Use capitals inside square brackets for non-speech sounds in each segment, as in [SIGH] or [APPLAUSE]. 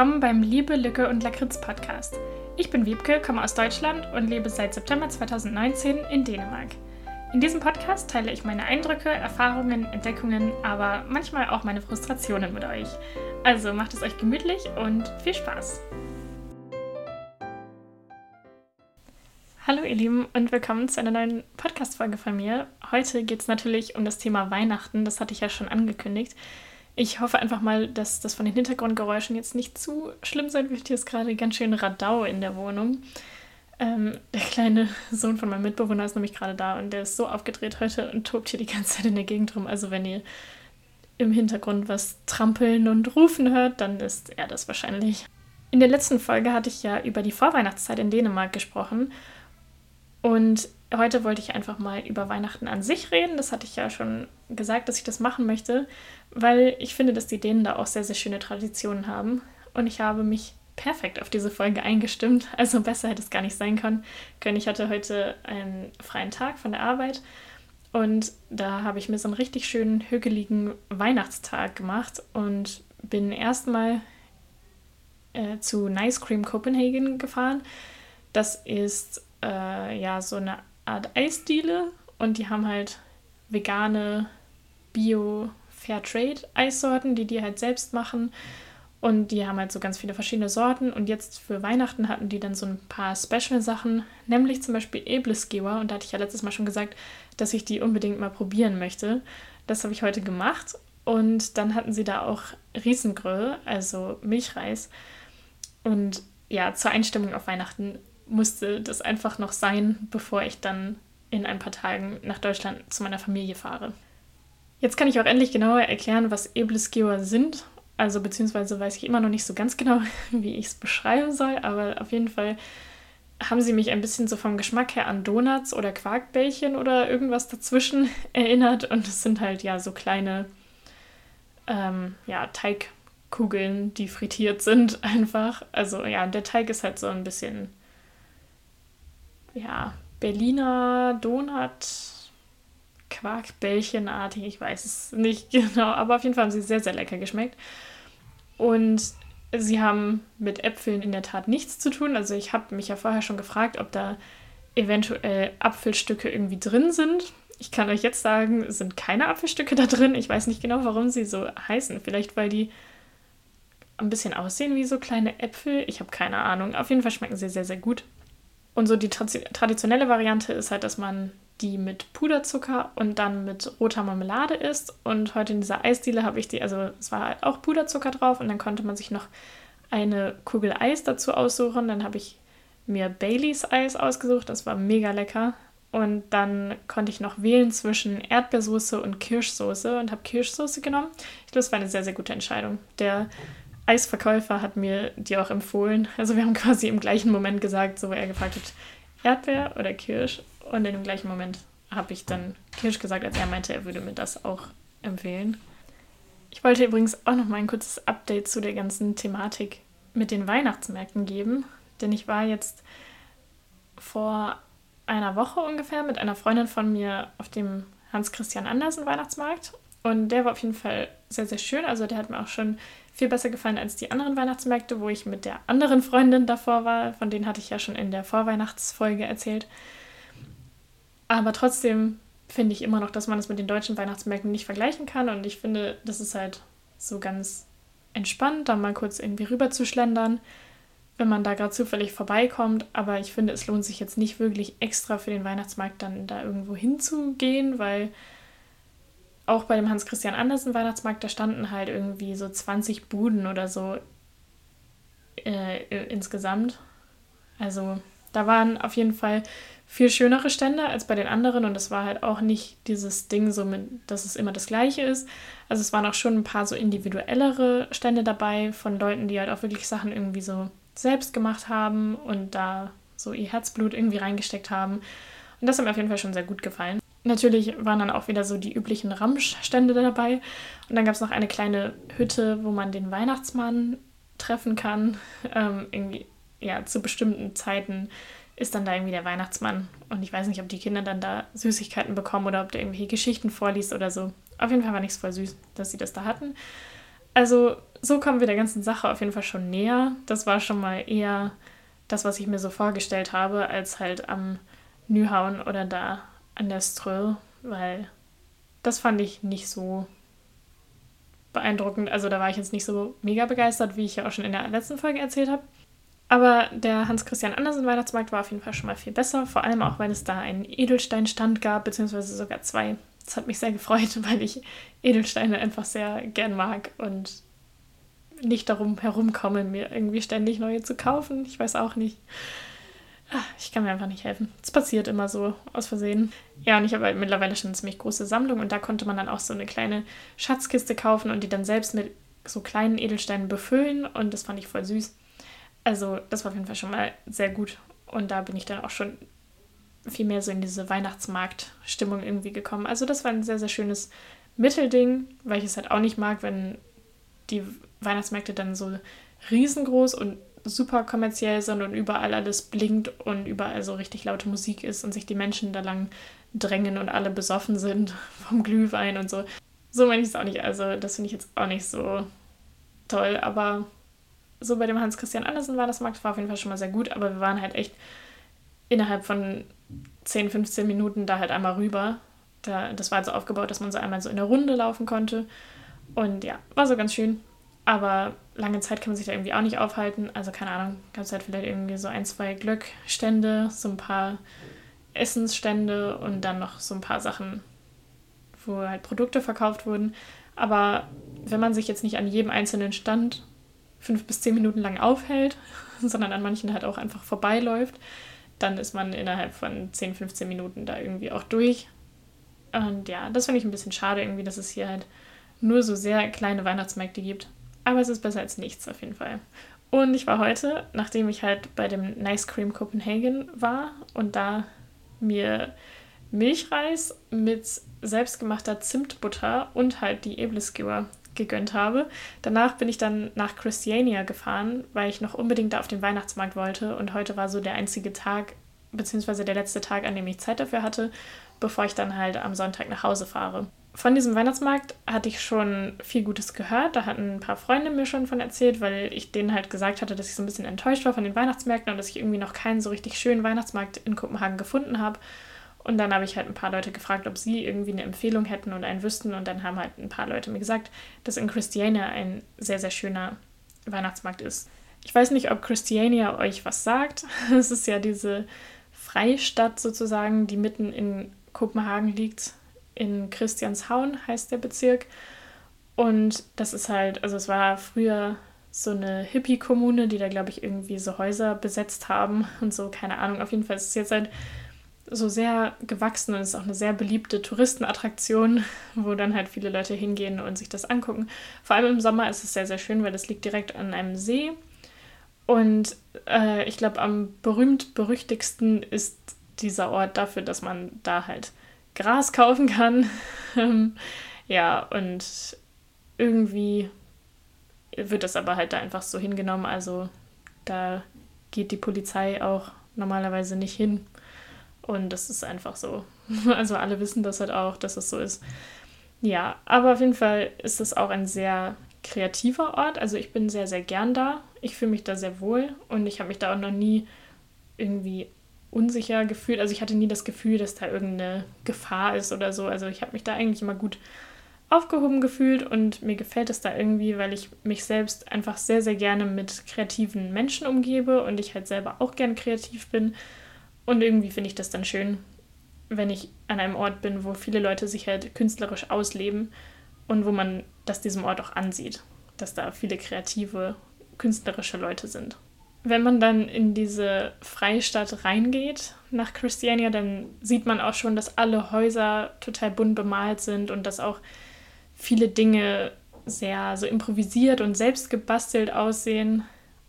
willkommen beim Liebe, Lücke und Lakritz Podcast. Ich bin Wiebke, komme aus Deutschland und lebe seit September 2019 in Dänemark. In diesem Podcast teile ich meine Eindrücke, Erfahrungen, Entdeckungen, aber manchmal auch meine Frustrationen mit euch. Also macht es euch gemütlich und viel Spaß! Hallo ihr Lieben und willkommen zu einer neuen Podcast-Folge von mir. Heute geht es natürlich um das Thema Weihnachten, das hatte ich ja schon angekündigt. Ich hoffe einfach mal, dass das von den Hintergrundgeräuschen jetzt nicht zu schlimm sein wird. Hier ist gerade ganz schön Radau in der Wohnung. Ähm, der kleine Sohn von meinem Mitbewohner ist nämlich gerade da und der ist so aufgedreht heute und tobt hier die ganze Zeit in der Gegend rum. Also wenn ihr im Hintergrund was trampeln und rufen hört, dann ist er das wahrscheinlich. In der letzten Folge hatte ich ja über die Vorweihnachtszeit in Dänemark gesprochen und heute wollte ich einfach mal über Weihnachten an sich reden. Das hatte ich ja schon gesagt, dass ich das machen möchte, weil ich finde, dass die Dänen da auch sehr, sehr schöne Traditionen haben. Und ich habe mich perfekt auf diese Folge eingestimmt. [LAUGHS] Also besser hätte es gar nicht sein können. Ich hatte heute einen freien Tag von der Arbeit und da habe ich mir so einen richtig schönen, hügeligen Weihnachtstag gemacht und bin erstmal äh, zu Nice Cream Copenhagen gefahren. Das ist äh, ja so eine Art Eisdiele und die haben halt vegane Bio Fairtrade Eissorten, die die halt selbst machen. Und die haben halt so ganz viele verschiedene Sorten. Und jetzt für Weihnachten hatten die dann so ein paar Special-Sachen, nämlich zum Beispiel Eblesgeber. Und da hatte ich ja letztes Mal schon gesagt, dass ich die unbedingt mal probieren möchte. Das habe ich heute gemacht. Und dann hatten sie da auch Riesengröll, also Milchreis. Und ja, zur Einstimmung auf Weihnachten musste das einfach noch sein, bevor ich dann in ein paar Tagen nach Deutschland zu meiner Familie fahre. Jetzt kann ich auch endlich genauer erklären, was Eblesgeber sind. Also beziehungsweise weiß ich immer noch nicht so ganz genau, [LAUGHS] wie ich es beschreiben soll, aber auf jeden Fall haben sie mich ein bisschen so vom Geschmack her an Donuts oder Quarkbällchen oder irgendwas dazwischen [LAUGHS] erinnert. Und es sind halt ja so kleine ähm, ja, Teigkugeln, die frittiert sind [LAUGHS] einfach. Also ja, der Teig ist halt so ein bisschen ja, Berliner Donut, Quarkbällchenartig, ich weiß es nicht [LAUGHS] genau, aber auf jeden Fall haben sie sehr, sehr lecker geschmeckt. Und sie haben mit Äpfeln in der Tat nichts zu tun. Also ich habe mich ja vorher schon gefragt, ob da eventuell Apfelstücke irgendwie drin sind. Ich kann euch jetzt sagen, es sind keine Apfelstücke da drin. Ich weiß nicht genau, warum sie so heißen. Vielleicht, weil die ein bisschen aussehen wie so kleine Äpfel. Ich habe keine Ahnung. Auf jeden Fall schmecken sie sehr, sehr gut. Und so die traditionelle Variante ist halt, dass man die mit Puderzucker und dann mit roter Marmelade isst. Und heute in dieser Eisdiele habe ich die, also es war halt auch Puderzucker drauf und dann konnte man sich noch eine Kugel Eis dazu aussuchen. Dann habe ich mir Baileys Eis ausgesucht, das war mega lecker. Und dann konnte ich noch wählen zwischen Erdbeersoße und Kirschsoße und habe Kirschsoße genommen. Ich glaube, es war eine sehr, sehr gute Entscheidung. Der Eisverkäufer hat mir die auch empfohlen. Also wir haben quasi im gleichen Moment gesagt, so er gefragt hat, Erdbeer oder Kirsch. Und in dem gleichen Moment habe ich dann Kirsch gesagt, als er meinte, er würde mir das auch empfehlen. Ich wollte übrigens auch noch mal ein kurzes Update zu der ganzen Thematik mit den Weihnachtsmärkten geben, denn ich war jetzt vor einer Woche ungefähr mit einer Freundin von mir auf dem Hans Christian Andersen Weihnachtsmarkt und der war auf jeden Fall sehr, sehr schön. Also der hat mir auch schon viel besser gefallen als die anderen Weihnachtsmärkte, wo ich mit der anderen Freundin davor war. Von denen hatte ich ja schon in der Vorweihnachtsfolge erzählt. Aber trotzdem finde ich immer noch, dass man es mit den deutschen Weihnachtsmärkten nicht vergleichen kann. Und ich finde, das ist halt so ganz entspannt, da mal kurz irgendwie rüber zu schlendern, wenn man da gerade zufällig vorbeikommt. Aber ich finde, es lohnt sich jetzt nicht wirklich extra für den Weihnachtsmarkt dann da irgendwo hinzugehen, weil auch bei dem Hans-Christian Andersen Weihnachtsmarkt, da standen halt irgendwie so 20 Buden oder so äh, insgesamt. Also da waren auf jeden Fall viel schönere Stände als bei den anderen und es war halt auch nicht dieses Ding so mit, dass es immer das gleiche ist. Also es waren auch schon ein paar so individuellere Stände dabei von Leuten, die halt auch wirklich Sachen irgendwie so selbst gemacht haben und da so ihr Herzblut irgendwie reingesteckt haben. Und das hat mir auf jeden Fall schon sehr gut gefallen. Natürlich waren dann auch wieder so die üblichen Ramschstände dabei. Und dann gab es noch eine kleine Hütte, wo man den Weihnachtsmann treffen kann. [LAUGHS] Ähm, irgendwie, ja, zu bestimmten Zeiten ist dann da irgendwie der Weihnachtsmann. Und ich weiß nicht, ob die Kinder dann da Süßigkeiten bekommen oder ob der irgendwelche Geschichten vorliest oder so. Auf jeden Fall war nichts voll süß, dass sie das da hatten. Also so kommen wir der ganzen Sache auf jeden Fall schon näher. Das war schon mal eher das, was ich mir so vorgestellt habe, als halt am Nyhauen oder da an der Ströll, weil das fand ich nicht so beeindruckend. Also da war ich jetzt nicht so mega begeistert, wie ich ja auch schon in der letzten Folge erzählt habe. Aber der Hans-Christian Andersen Weihnachtsmarkt war auf jeden Fall schon mal viel besser, vor allem auch, weil es da einen Edelsteinstand gab, beziehungsweise sogar zwei. Das hat mich sehr gefreut, [LAUGHS] weil ich Edelsteine einfach sehr gern mag und nicht darum herumkomme, mir irgendwie ständig neue zu kaufen. Ich weiß auch nicht. Ah, ich kann mir einfach nicht helfen. Es passiert immer so aus Versehen. Ja, und ich habe halt mittlerweile schon eine ziemlich große Sammlung und da konnte man dann auch so eine kleine Schatzkiste kaufen und die dann selbst mit so kleinen Edelsteinen befüllen und das fand ich voll süß. Also, das war auf jeden Fall schon mal sehr gut und da bin ich dann auch schon viel mehr so in diese Weihnachtsmarktstimmung irgendwie gekommen. Also, das war ein sehr, sehr schönes Mittelding, weil ich es halt auch nicht mag, wenn die Weihnachtsmärkte dann so riesengroß und super kommerziell sind und überall alles blinkt und überall so richtig laute Musik ist und sich die Menschen da lang drängen und alle besoffen sind [LAUGHS] vom Glühwein und so. So meine ich es auch nicht. Also, das finde ich jetzt auch nicht so toll. Aber so bei dem Hans-Christian Andersen war das Markt war auf jeden Fall schon mal sehr gut. Aber wir waren halt echt innerhalb von 10, 15 Minuten da halt einmal rüber. Da, das war halt so aufgebaut, dass man so einmal so in der Runde laufen konnte. Und ja, war so ganz schön. Aber lange Zeit kann man sich da irgendwie auch nicht aufhalten. Also keine Ahnung, gab es halt vielleicht irgendwie so ein, zwei Glöckstände, so ein paar Essensstände und dann noch so ein paar Sachen, wo halt Produkte verkauft wurden. Aber wenn man sich jetzt nicht an jedem einzelnen Stand fünf bis zehn Minuten lang aufhält, [LAUGHS] sondern an manchen halt auch einfach vorbeiläuft, dann ist man innerhalb von 10, 15 Minuten da irgendwie auch durch. Und ja, das finde ich ein bisschen schade irgendwie, dass es hier halt nur so sehr kleine Weihnachtsmärkte gibt. Aber es ist besser als nichts auf jeden Fall. Und ich war heute, nachdem ich halt bei dem Nice Cream Copenhagen war und da mir Milchreis mit selbstgemachter Zimtbutter und halt die Ebleskewer gegönnt habe. Danach bin ich dann nach Christiania gefahren, weil ich noch unbedingt da auf den Weihnachtsmarkt wollte. Und heute war so der einzige Tag, beziehungsweise der letzte Tag, an dem ich Zeit dafür hatte, bevor ich dann halt am Sonntag nach Hause fahre von diesem Weihnachtsmarkt hatte ich schon viel Gutes gehört. Da hatten ein paar Freunde mir schon von erzählt, weil ich denen halt gesagt hatte, dass ich so ein bisschen enttäuscht war von den Weihnachtsmärkten und dass ich irgendwie noch keinen so richtig schönen Weihnachtsmarkt in Kopenhagen gefunden habe. Und dann habe ich halt ein paar Leute gefragt, ob sie irgendwie eine Empfehlung hätten und einen wüssten. Und dann haben halt ein paar Leute mir gesagt, dass in Christiania ein sehr, sehr schöner Weihnachtsmarkt ist. Ich weiß nicht, ob Christiania euch was sagt. [LAUGHS] Es ist ja diese Freistadt sozusagen, die mitten in Kopenhagen liegt in Christianshaun heißt der Bezirk. Und das ist halt, also es war früher so eine Hippie-Kommune, die da, glaube ich, irgendwie so Häuser besetzt haben und so, keine Ahnung. Auf jeden Fall ist es jetzt halt so sehr gewachsen und ist auch eine sehr beliebte Touristenattraktion, [LAUGHS] wo dann halt viele Leute hingehen und sich das angucken. Vor allem im Sommer ist es sehr, sehr schön, weil es liegt direkt an einem See. Und äh, ich glaube, am berühmt-berüchtigsten ist dieser Ort dafür, dass man da halt Gras kaufen kann. Ähm, ja, und irgendwie wird das aber halt da einfach so hingenommen. Also da geht die Polizei auch normalerweise nicht hin. Und das ist einfach so. [LAUGHS] Also alle wissen das halt auch, dass es so ist. Ja, aber auf jeden Fall ist es auch ein sehr kreativer Ort. Also ich bin sehr, sehr gern da. Ich fühle mich da sehr wohl und ich habe mich da auch noch nie irgendwie unsicher gefühlt. Also ich hatte nie das Gefühl, dass da irgendeine Gefahr ist oder so. Also ich habe mich da eigentlich immer gut aufgehoben gefühlt und mir gefällt es da irgendwie, weil ich mich selbst einfach sehr, sehr gerne mit kreativen Menschen umgebe und ich halt selber auch gern kreativ bin. Und irgendwie finde ich das dann schön, wenn ich an einem Ort bin, wo viele Leute sich halt künstlerisch ausleben und wo man das diesem Ort auch ansieht, dass da viele kreative, künstlerische Leute sind wenn man dann in diese Freistadt reingeht nach Christiania, dann sieht man auch schon, dass alle Häuser total bunt bemalt sind und dass auch viele Dinge sehr so improvisiert und selbst gebastelt aussehen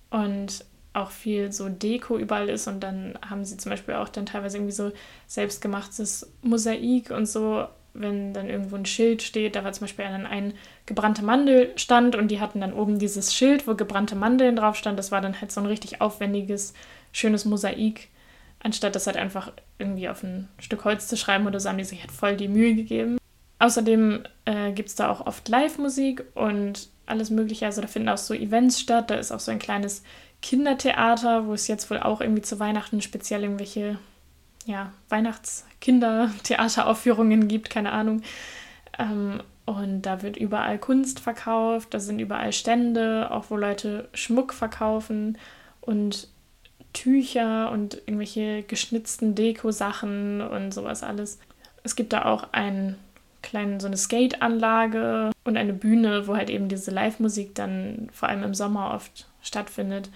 und auch viel so Deko überall ist. Und dann haben sie zum Beispiel auch dann teilweise irgendwie so selbstgemachtes Mosaik und so wenn dann irgendwo ein Schild steht, da war zum Beispiel ein, ein gebrannte Mandel stand und die hatten dann oben dieses Schild, wo gebrannte Mandeln drauf stand. Das war dann halt so ein richtig aufwendiges, schönes Mosaik. Anstatt das halt einfach irgendwie auf ein Stück Holz zu schreiben oder so, haben die sich halt voll die Mühe gegeben. Außerdem äh, gibt es da auch oft Live-Musik und alles Mögliche. Also da finden auch so Events statt. Da ist auch so ein kleines Kindertheater, wo es jetzt wohl auch irgendwie zu Weihnachten speziell irgendwelche ja, Weihnachts-Kindertheateraufführungen gibt, keine Ahnung. Ähm, und da wird überall Kunst verkauft, da sind überall Stände, auch wo Leute Schmuck verkaufen und Tücher und irgendwelche geschnitzten Deko-Sachen und sowas alles. Es gibt da auch einen kleinen, so eine Skate-Anlage und eine Bühne, wo halt eben diese Live-Musik dann vor allem im Sommer oft stattfindet.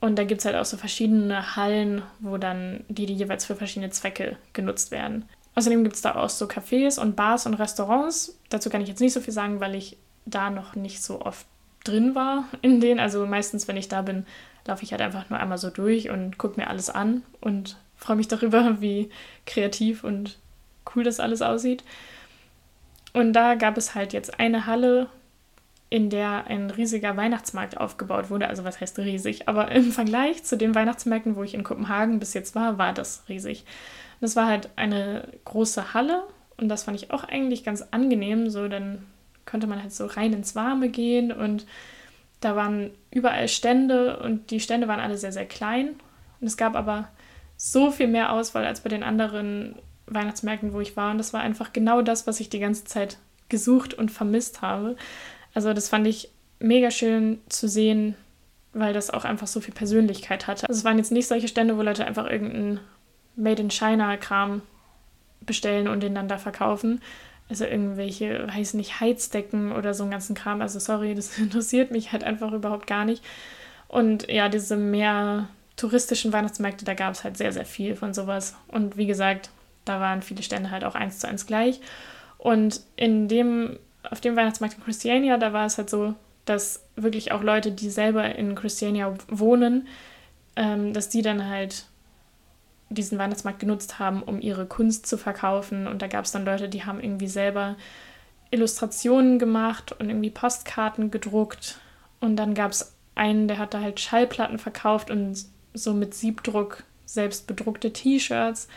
Und da gibt es halt auch so verschiedene Hallen, wo dann die, die jeweils für verschiedene Zwecke genutzt werden. Außerdem gibt es da auch so Cafés und Bars und Restaurants. Dazu kann ich jetzt nicht so viel sagen, weil ich da noch nicht so oft drin war [LAUGHS] in denen. Also meistens, wenn ich da bin, laufe ich halt einfach nur einmal so durch und gucke mir alles an und freue mich darüber, [LAUGHS] wie kreativ und cool das alles aussieht. Und da gab es halt jetzt eine Halle, in der ein riesiger Weihnachtsmarkt aufgebaut wurde. Also was heißt riesig? Aber im Vergleich zu den Weihnachtsmärkten, wo ich in Kopenhagen bis jetzt war, war das riesig. Das war halt eine große Halle und das fand ich auch eigentlich ganz angenehm. So, dann konnte man halt so rein ins Warme gehen und da waren überall Stände und die Stände waren alle sehr, sehr klein. Und es gab aber so viel mehr Auswahl als bei den anderen Weihnachtsmärkten, wo ich war. Und das war einfach genau das, was ich die ganze Zeit gesucht und vermisst habe. Also das fand ich mega schön zu sehen, weil das auch einfach so viel Persönlichkeit hatte. Also es waren jetzt nicht solche Stände, wo Leute einfach irgendeinen Made in China-Kram bestellen und den dann da verkaufen. Also irgendwelche, weiß nicht, Heizdecken oder so einen ganzen Kram. Also sorry, [LAUGHS] das interessiert mich halt einfach überhaupt gar nicht. Und ja, diese mehr touristischen Weihnachtsmärkte, da gab es halt sehr, sehr viel von sowas. Und wie gesagt, da waren viele Stände halt auch eins zu eins gleich. Und in dem, auf dem Weihnachtsmarkt in Christiania, da war es halt so, dass wirklich auch Leute, die selber in Christiania wohnen, ähm, dass die dann halt diesen Weihnachtsmarkt genutzt haben, um ihre Kunst zu verkaufen. Und da gab es dann Leute, die haben irgendwie selber Illustrationen gemacht und irgendwie Postkarten gedruckt. Und dann gab es einen, der hat da halt Schallplatten verkauft und so mit Siebdruck selbst bedruckte T-Shirts.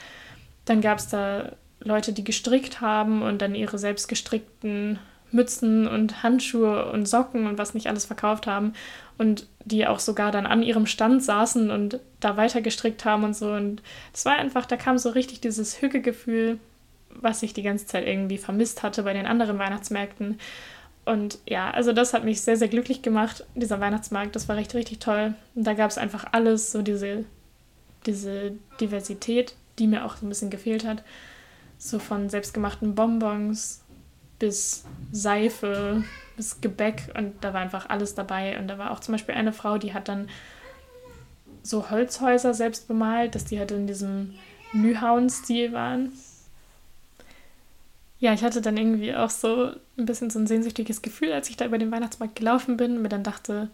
Dann gab es da Leute, die gestrickt haben und dann ihre selbst gestrickten Mützen und Handschuhe und Socken und was nicht alles verkauft haben und die auch sogar dann an ihrem Stand saßen und da weiter gestrickt haben und so. Und es war einfach, da kam so richtig dieses Hückegefühl, was ich die ganze Zeit irgendwie vermisst hatte bei den anderen Weihnachtsmärkten. Und ja, also das hat mich sehr, sehr glücklich gemacht, dieser Weihnachtsmarkt. Das war richtig, richtig toll. Und da gab es einfach alles, so diese, diese Diversität, die mir auch so ein bisschen gefehlt hat. So von selbstgemachten Bonbons bis Seife, bis Gebäck und da war einfach alles dabei. Und da war auch zum Beispiel eine Frau, die hat dann so Holzhäuser selbst bemalt, dass die halt in diesem Nyhauen-Stil waren. Ja, ich hatte dann irgendwie auch so ein bisschen so ein sehnsüchtiges Gefühl, als ich da über den Weihnachtsmarkt gelaufen bin und mir dann dachte,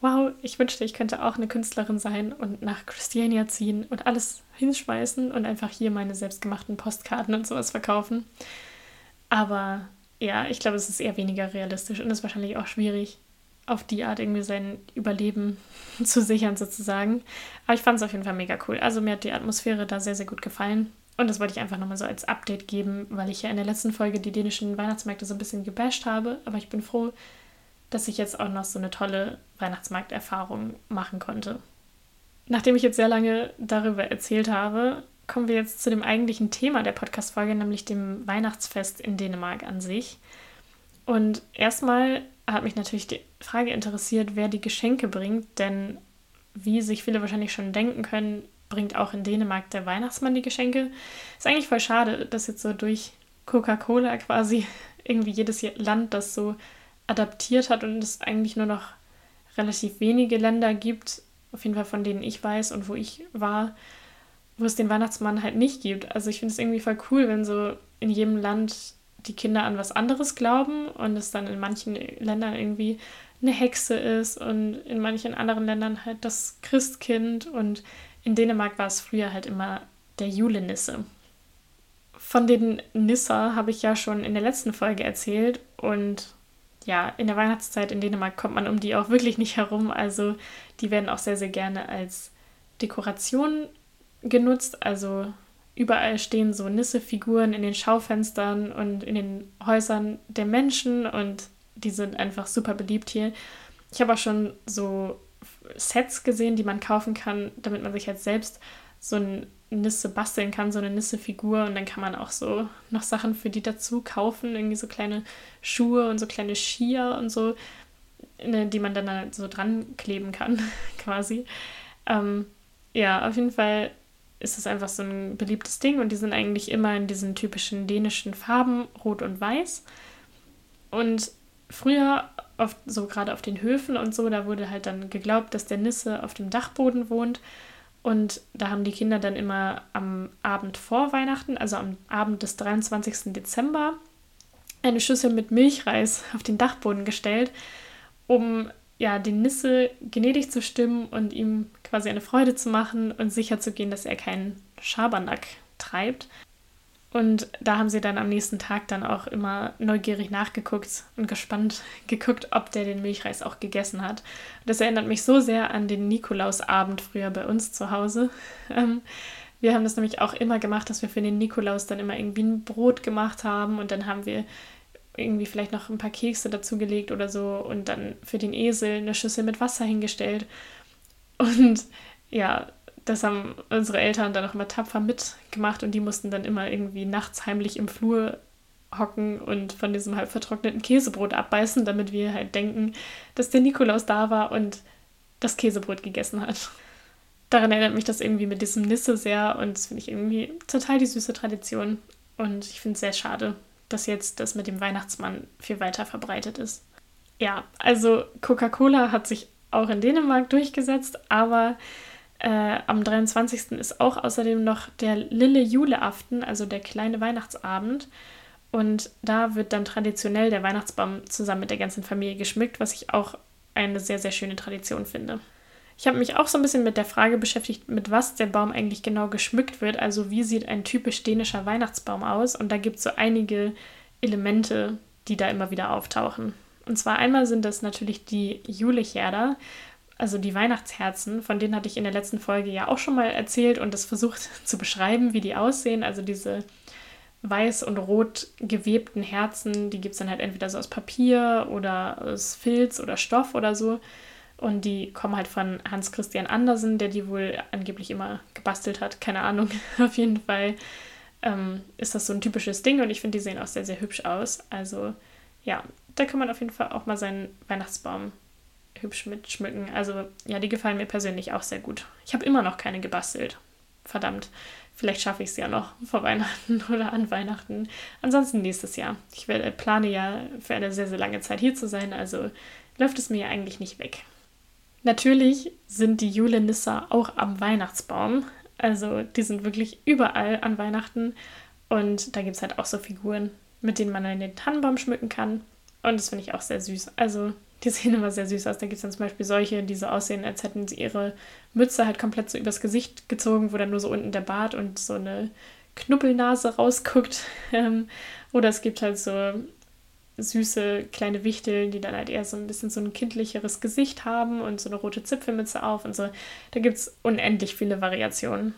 wow, ich wünschte, ich könnte auch eine Künstlerin sein und nach Christiania ziehen und alles hinschmeißen und einfach hier meine selbstgemachten Postkarten und sowas verkaufen. Aber ja, ich glaube, es ist eher weniger realistisch und ist wahrscheinlich auch schwierig, auf die Art irgendwie sein Überleben [LAUGHS] zu sichern sozusagen. Aber ich fand es auf jeden Fall mega cool. Also mir hat die Atmosphäre da sehr, sehr gut gefallen. Und das wollte ich einfach nochmal so als Update geben, weil ich ja in der letzten Folge die dänischen Weihnachtsmärkte so ein bisschen gebasht habe. Aber ich bin froh, dass ich jetzt auch noch so eine tolle Weihnachtsmarkterfahrung machen konnte. Nachdem ich jetzt sehr lange darüber erzählt habe, kommen wir jetzt zu dem eigentlichen Thema der Podcast-Folge, nämlich dem Weihnachtsfest in Dänemark an sich. Und erstmal hat mich natürlich die Frage interessiert, wer die Geschenke bringt, denn wie sich viele wahrscheinlich schon denken können, bringt auch in Dänemark der Weihnachtsmann die Geschenke. Ist eigentlich voll schade, dass jetzt so durch Coca-Cola quasi irgendwie jedes Land das so adaptiert hat und es eigentlich nur noch relativ wenige Länder gibt, auf jeden Fall von denen ich weiß und wo ich war, wo es den Weihnachtsmann halt nicht gibt. Also ich finde es irgendwie voll cool, wenn so in jedem Land die Kinder an was anderes glauben und es dann in manchen Ländern irgendwie eine Hexe ist und in manchen anderen Ländern halt das Christkind und in Dänemark war es früher halt immer der Julenisse. Von den Nisser habe ich ja schon in der letzten Folge erzählt und ja, in der Weihnachtszeit in Dänemark kommt man um die auch wirklich nicht herum. Also die werden auch sehr, sehr gerne als Dekoration genutzt. Also überall stehen so Nisse-Figuren in den Schaufenstern und in den Häusern der Menschen und die sind einfach super beliebt hier. Ich habe auch schon so Sets gesehen, die man kaufen kann, damit man sich halt selbst so eine Nisse basteln kann, so eine Nisse-Figur. Und dann kann man auch so noch Sachen für die dazu kaufen, irgendwie so kleine Schuhe und so kleine Skier und so, ne, die man dann halt so dran kleben kann, [LAUGHS] quasi. Ähm, ja, auf jeden Fall ist es einfach so ein beliebtes Ding und die sind eigentlich immer in diesen typischen dänischen Farben, rot und weiß. Und früher, oft so gerade auf den Höfen und so, da wurde halt dann geglaubt, dass der Nisse auf dem Dachboden wohnt. Und da haben die Kinder dann immer am Abend vor Weihnachten, also am Abend des 23. Dezember, eine Schüssel mit Milchreis auf den Dachboden gestellt, um ja, den Nisse gnädig zu stimmen und ihm quasi eine Freude zu machen und sicher zu gehen, dass er keinen Schabernack treibt. Und da haben sie dann am nächsten Tag dann auch immer neugierig nachgeguckt und gespannt geguckt, ob der den Milchreis auch gegessen hat. Das erinnert mich so sehr an den Nikolausabend früher bei uns zu Hause. Ähm, wir haben das nämlich auch immer gemacht, dass wir für den Nikolaus dann immer irgendwie ein Brot gemacht haben und dann haben wir irgendwie vielleicht noch ein paar Kekse dazugelegt oder so und dann für den Esel eine Schüssel mit Wasser hingestellt. Und ja, das haben unsere Eltern dann auch immer tapfer mitgemacht und die mussten dann immer irgendwie nachts heimlich im Flur hocken und von diesem halb vertrockneten Käsebrot abbeißen, damit wir halt denken, dass der Nikolaus da war und das Käsebrot gegessen hat. Daran erinnert mich das irgendwie mit diesem Nisse sehr und das finde ich irgendwie total die süße Tradition. Und ich finde es sehr schade, dass jetzt das mit dem Weihnachtsmann viel weiter verbreitet ist. Ja, also Coca-Cola hat sich auch in Dänemark durchgesetzt, aber äh, am 23. ist auch außerdem noch der Lille Juleaften, also der kleine Weihnachtsabend. Und da wird dann traditionell der Weihnachtsbaum zusammen mit der ganzen Familie geschmückt, was ich auch eine sehr, sehr schöne Tradition finde. Ich habe mich auch so ein bisschen mit der Frage beschäftigt, mit was der Baum eigentlich genau geschmückt wird. Also wie sieht ein typisch dänischer Weihnachtsbaum aus? Und da gibt es so einige Elemente, die da immer wieder auftauchen. Und zwar einmal sind das natürlich die Julecherder, also die Weihnachtsherzen, von denen hatte ich in der letzten Folge ja auch schon mal erzählt und das versucht [LAUGHS] zu beschreiben, wie die aussehen. Also diese weiß und rot gewebten Herzen, die gibt es dann halt entweder so aus Papier oder aus Filz oder Stoff oder so. Und die kommen halt von Hans Christian Andersen, der die wohl angeblich immer gebastelt hat. Keine Ahnung. [LAUGHS] Auf jeden Fall ähm, ist das so ein typisches Ding und ich finde, die sehen auch sehr, sehr hübsch aus. Also ja, da kann man auf jeden Fall auch mal seinen Weihnachtsbaum hübsch mitschmücken. Also ja, die gefallen mir persönlich auch sehr gut. Ich habe immer noch keine gebastelt. Verdammt. Vielleicht schaffe ich es ja noch vor Weihnachten [LAUGHS] oder an Weihnachten. Ansonsten nächstes Jahr. Ich werde, plane ja für eine sehr, sehr lange Zeit hier zu sein, also läuft es mir ja eigentlich nicht weg. Natürlich sind die Julenissa auch am Weihnachtsbaum. Also die sind wirklich überall an Weihnachten. Und da gibt es halt auch so Figuren, mit denen man dann den Tannenbaum schmücken kann. Und das finde ich auch sehr süß. Also die [LAUGHS] sehen immer sehr süß aus. Da gibt es dann zum Beispiel solche, die so aussehen, als hätten sie ihre Mütze halt komplett so übers Gesicht gezogen, wo dann nur so unten der Bart und so eine Knuppelnase rausguckt. [LAUGHS] Ähm, oder es gibt halt so süße kleine Wichtel, die dann halt eher so ein bisschen so ein kindlicheres Gesicht haben und so eine rote Zipfelmütze auf und so. Da gibt es unendlich viele Variationen.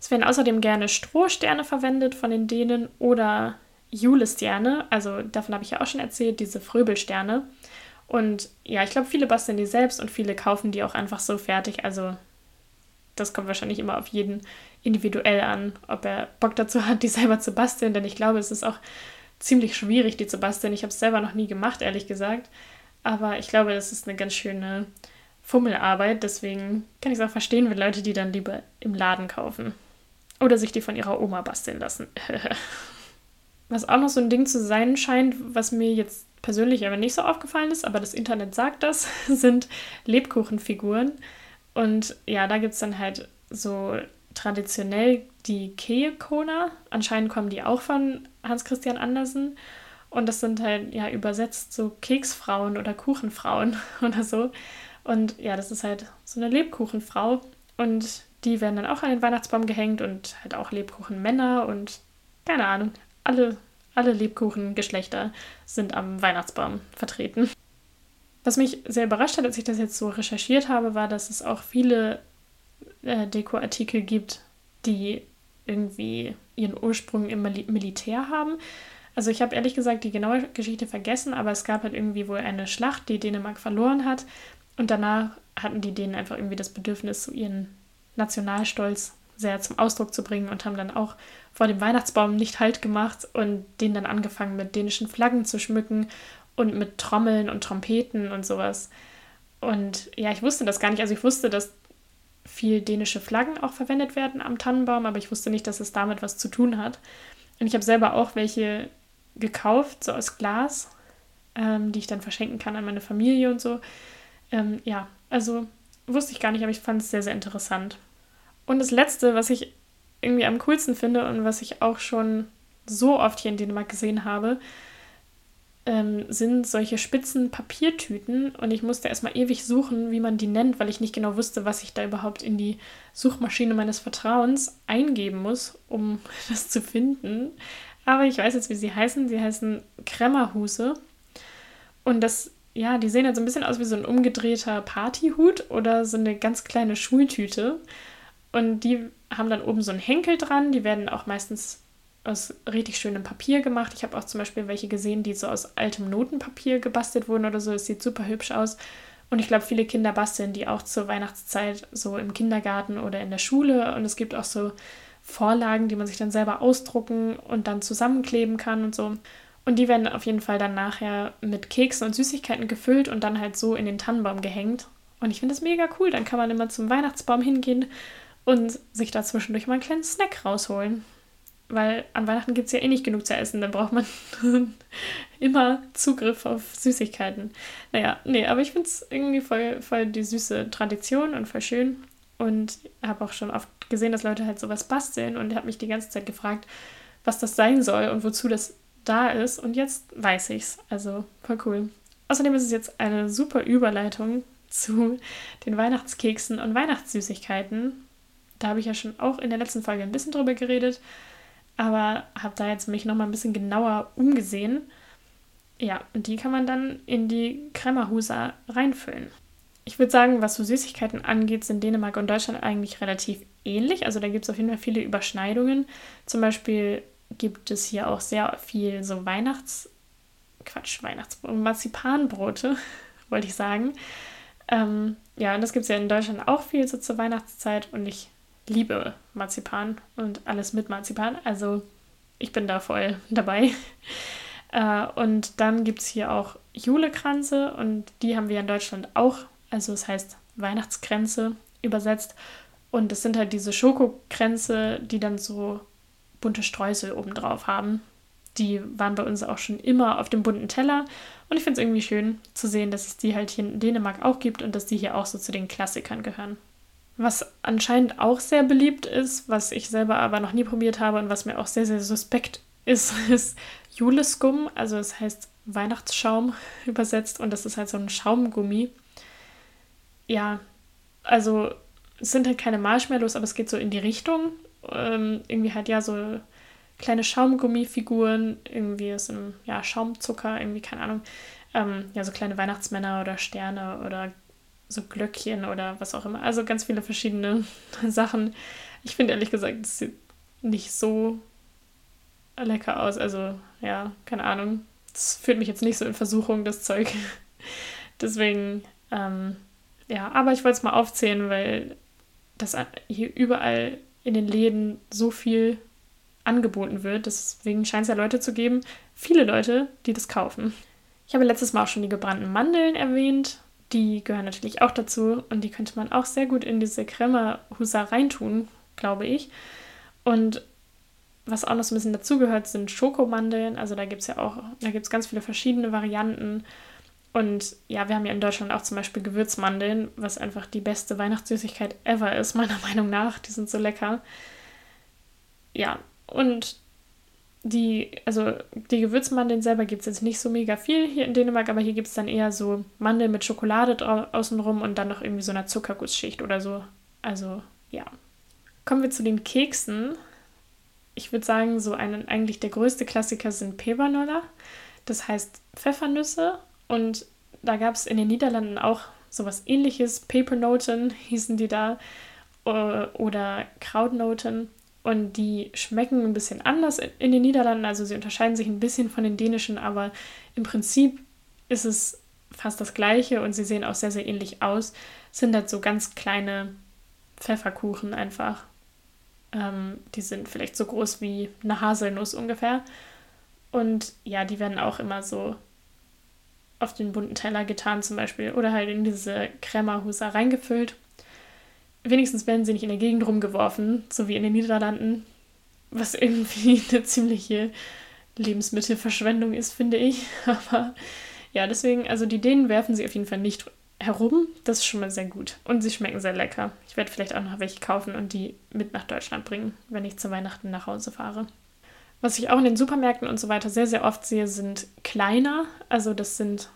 Es werden außerdem gerne Strohsterne verwendet von den Dänen oder Julesterne, also davon habe ich ja auch schon erzählt, diese Fröbelsterne. Und ja, ich glaube, viele basteln die selbst und viele kaufen die auch einfach so fertig. Also das kommt wahrscheinlich immer auf jeden individuell an, ob er Bock dazu hat, die selber zu basteln. Denn ich glaube, es ist auch ziemlich schwierig, die zu basteln. Ich habe es selber noch nie gemacht, ehrlich gesagt. Aber ich glaube, das ist eine ganz schöne Fummelarbeit. Deswegen kann ich es auch verstehen, wenn Leute die dann lieber im Laden kaufen. Oder sich die von ihrer Oma basteln lassen. [LAUGHS] was auch noch so ein Ding zu sein scheint, was mir jetzt persönlich aber nicht so aufgefallen ist, aber das Internet sagt das, [LAUGHS] sind Lebkuchenfiguren. Und ja, da gibt es dann halt so traditionell die Keekona. Anscheinend kommen die auch von Hans Christian Andersen. Und das sind halt ja übersetzt so Keksfrauen oder Kuchenfrauen [LAUGHS] oder so. Und ja, das ist halt so eine Lebkuchenfrau. Und die werden dann auch an den Weihnachtsbaum gehängt und halt auch Lebkuchenmänner und keine Ahnung, alle, alle Lebkuchengeschlechter sind am Weihnachtsbaum vertreten. Was mich sehr überrascht hat, als ich das jetzt so recherchiert habe, war, dass es auch viele äh, Dekoartikel gibt, die irgendwie ihren Ursprung im Mil Militär haben. Also ich habe ehrlich gesagt die genaue Geschichte vergessen, aber es gab halt irgendwie wohl eine Schlacht, die Dänemark verloren hat. Und danach hatten die Dänen einfach irgendwie das Bedürfnis, so ihren Nationalstolz sehr zum Ausdruck zu bringen und haben dann auch vor dem Weihnachtsbaum nicht Halt gemacht und den dann angefangen mit dänischen Flaggen zu schmücken und mit Trommeln und Trompeten und sowas. Und ja, ich wusste das gar nicht. Also ich wusste, dass viel dänische Flaggen auch verwendet werden am Tannenbaum, aber ich wusste nicht, dass es damit was zu tun hat. Und ich habe selber auch welche gekauft, so aus Glas, ähm, die ich dann verschenken kann an meine Familie und so. Ähm, ja, also wusste ich gar nicht, aber ich fand es sehr, sehr interessant. Und das Letzte, was ich irgendwie am coolsten finde und was ich auch schon so oft hier in Dänemark gesehen habe, ähm, sind solche spitzen Papiertüten und ich musste erstmal ewig suchen, wie man die nennt, weil ich nicht genau wusste, was ich da überhaupt in die Suchmaschine meines Vertrauens eingeben muss, um [LAUGHS] das zu finden. Aber ich weiß jetzt, wie sie heißen. Sie heißen Kremmerhuse. Und das, ja, die sehen halt so ein bisschen aus wie so ein umgedrehter Partyhut oder so eine ganz kleine Schultüte. Und die haben dann oben so einen Henkel dran. Die werden auch meistens aus richtig schönem Papier gemacht. Ich habe auch zum Beispiel welche gesehen, die so aus altem Notenpapier gebastelt wurden oder so. Es sieht super hübsch aus. Und ich glaube, viele Kinder basteln die auch zur Weihnachtszeit so im Kindergarten oder in der Schule. Und es gibt auch so Vorlagen, die man sich dann selber ausdrucken und dann zusammenkleben kann und so. Und die werden auf jeden Fall dann nachher mit Keksen und Süßigkeiten gefüllt und dann halt so in den Tannenbaum gehängt. Und ich finde das mega cool. Dann kann man immer zum Weihnachtsbaum hingehen und sich da zwischendurch mal einen kleinen Snack rausholen. Weil an Weihnachten gibt es ja eh nicht genug zu essen, dann braucht man [LAUGHS] immer Zugriff auf Süßigkeiten. Naja, nee, aber ich finde es irgendwie voll, voll die süße Tradition und voll schön. Und habe auch schon oft gesehen, dass Leute halt sowas basteln und habe mich die ganze Zeit gefragt, was das sein soll und wozu das da ist. Und jetzt weiß ich's. Also voll cool. Außerdem ist es jetzt eine super Überleitung zu den Weihnachtskeksen und Weihnachtssüßigkeiten, da habe ich ja schon auch in der letzten Folge ein bisschen drüber geredet, aber habe da jetzt mich nochmal ein bisschen genauer umgesehen. Ja, und die kann man dann in die Kremmerhusa reinfüllen. Ich würde sagen, was so Süßigkeiten angeht, sind Dänemark und Deutschland eigentlich relativ ähnlich. Also da gibt es auf jeden Fall viele Überschneidungen. Zum Beispiel gibt es hier auch sehr viel so Weihnachts... Quatsch, Weihnachtsbrot, Marzipanbrote, [LAUGHS] wollte ich sagen. Ähm, ja, und das gibt es ja in Deutschland auch viel so zur Weihnachtszeit und ich liebe Marzipan und alles mit Marzipan. Also ich bin da voll dabei. [LAUGHS] Äh, und dann gibt es hier auch Julekranze und die haben wir in Deutschland auch. Also es heißt Weihnachtskränze übersetzt. Und es sind halt diese Schokokränze, die dann so bunte Streusel obendrauf haben. Die waren bei uns auch schon immer auf dem bunten Teller. Und ich finde es irgendwie schön zu sehen, dass es die halt hier in Dänemark auch gibt und dass die hier auch so zu den Klassikern gehören. Was anscheinend auch sehr beliebt ist, was ich selber aber noch nie probiert habe und was mir auch sehr, sehr suspekt ist, [LAUGHS] ist Juleskum. Also es heißt Weihnachtsschaum [LAUGHS] übersetzt und das ist halt so ein Schaumgummi. Ja, also es sind halt keine Marshmallows, aber es geht so in die Richtung. Ähm, irgendwie halt ja so kleine Schaumgummifiguren, irgendwie aus einem ja, Schaumzucker, irgendwie, keine Ahnung. Ähm, ja, so kleine Weihnachtsmänner oder Sterne oder so Glöckchen oder was auch immer. Also ganz viele verschiedene [LAUGHS] Sachen. Ich finde ehrlich gesagt, es sieht nicht so lecker aus. Also ja, keine Ahnung. Das führt mich jetzt nicht so in Versuchung, das Zeug. [LAUGHS] Deswegen, ähm, ja, aber ich wollte es mal aufzählen, weil das hier überall in den Läden so viel angeboten wird. Deswegen scheint es ja Leute zu geben, viele Leute, die das kaufen. Ich habe letztes Mal auch schon die gebrannten Mandeln erwähnt. Die gehören natürlich auch dazu und die könnte man auch sehr gut in diese Crema-Husa reintun, glaube ich. Und was auch noch so ein bisschen dazugehört, sind Schokomandeln. Also da gibt es ja auch, da gibt es ganz viele verschiedene Varianten. Und ja, wir haben ja in Deutschland auch zum Beispiel Gewürzmandeln, was einfach die beste Weihnachtssüßigkeit ever ist, meiner [LAUGHS] Meinung nach. Die sind so lecker. Ja, und die, also die Gewürzmandeln selber gibt es jetzt nicht so mega viel hier in Dänemark, aber hier gibt es dann eher so Mandeln mit Schokolade außenrum und dann noch irgendwie so einer Zuckergussschicht oder so. Also ja. Kommen wir zu den Keksen. Ich würde sagen, so ein, eigentlich der größte Klassiker sind Pebernoller. Das heißt Pfeffernüsse. Und da gab es in den Niederlanden auch sowas ähnliches. Pepernoten hießen die da. Oder Krautnoten. Und die schmecken ein bisschen anders in den Niederlanden. Also sie unterscheiden sich ein bisschen von den dänischen, aber im Prinzip ist es fast das gleiche und sie sehen auch sehr, sehr ähnlich aus. Es sind halt so ganz kleine Pfefferkuchen einfach. Ähm, die sind vielleicht so groß wie eine Haselnuss ungefähr. Und ja, die werden auch immer so auf den bunten Teller getan zum Beispiel oder halt in diese Krämerhusa reingefüllt. Wenigstens werden sie nicht in der Gegend rumgeworfen, so wie in den Niederlanden, was irgendwie [LAUGHS] eine ziemliche Lebensmittelverschwendung ist, finde ich. [LAUGHS] Aber ja, deswegen, also die Dänen werfen sie auf jeden Fall nicht herum. Das ist schon mal sehr gut. Und sie schmecken sehr lecker. Ich werde vielleicht auch noch welche kaufen und die mit nach Deutschland bringen, wenn ich zu Weihnachten nach Hause fahre. Was ich auch in den Supermärkten und so weiter sehr, sehr oft sehe, sind kleiner. Also das sind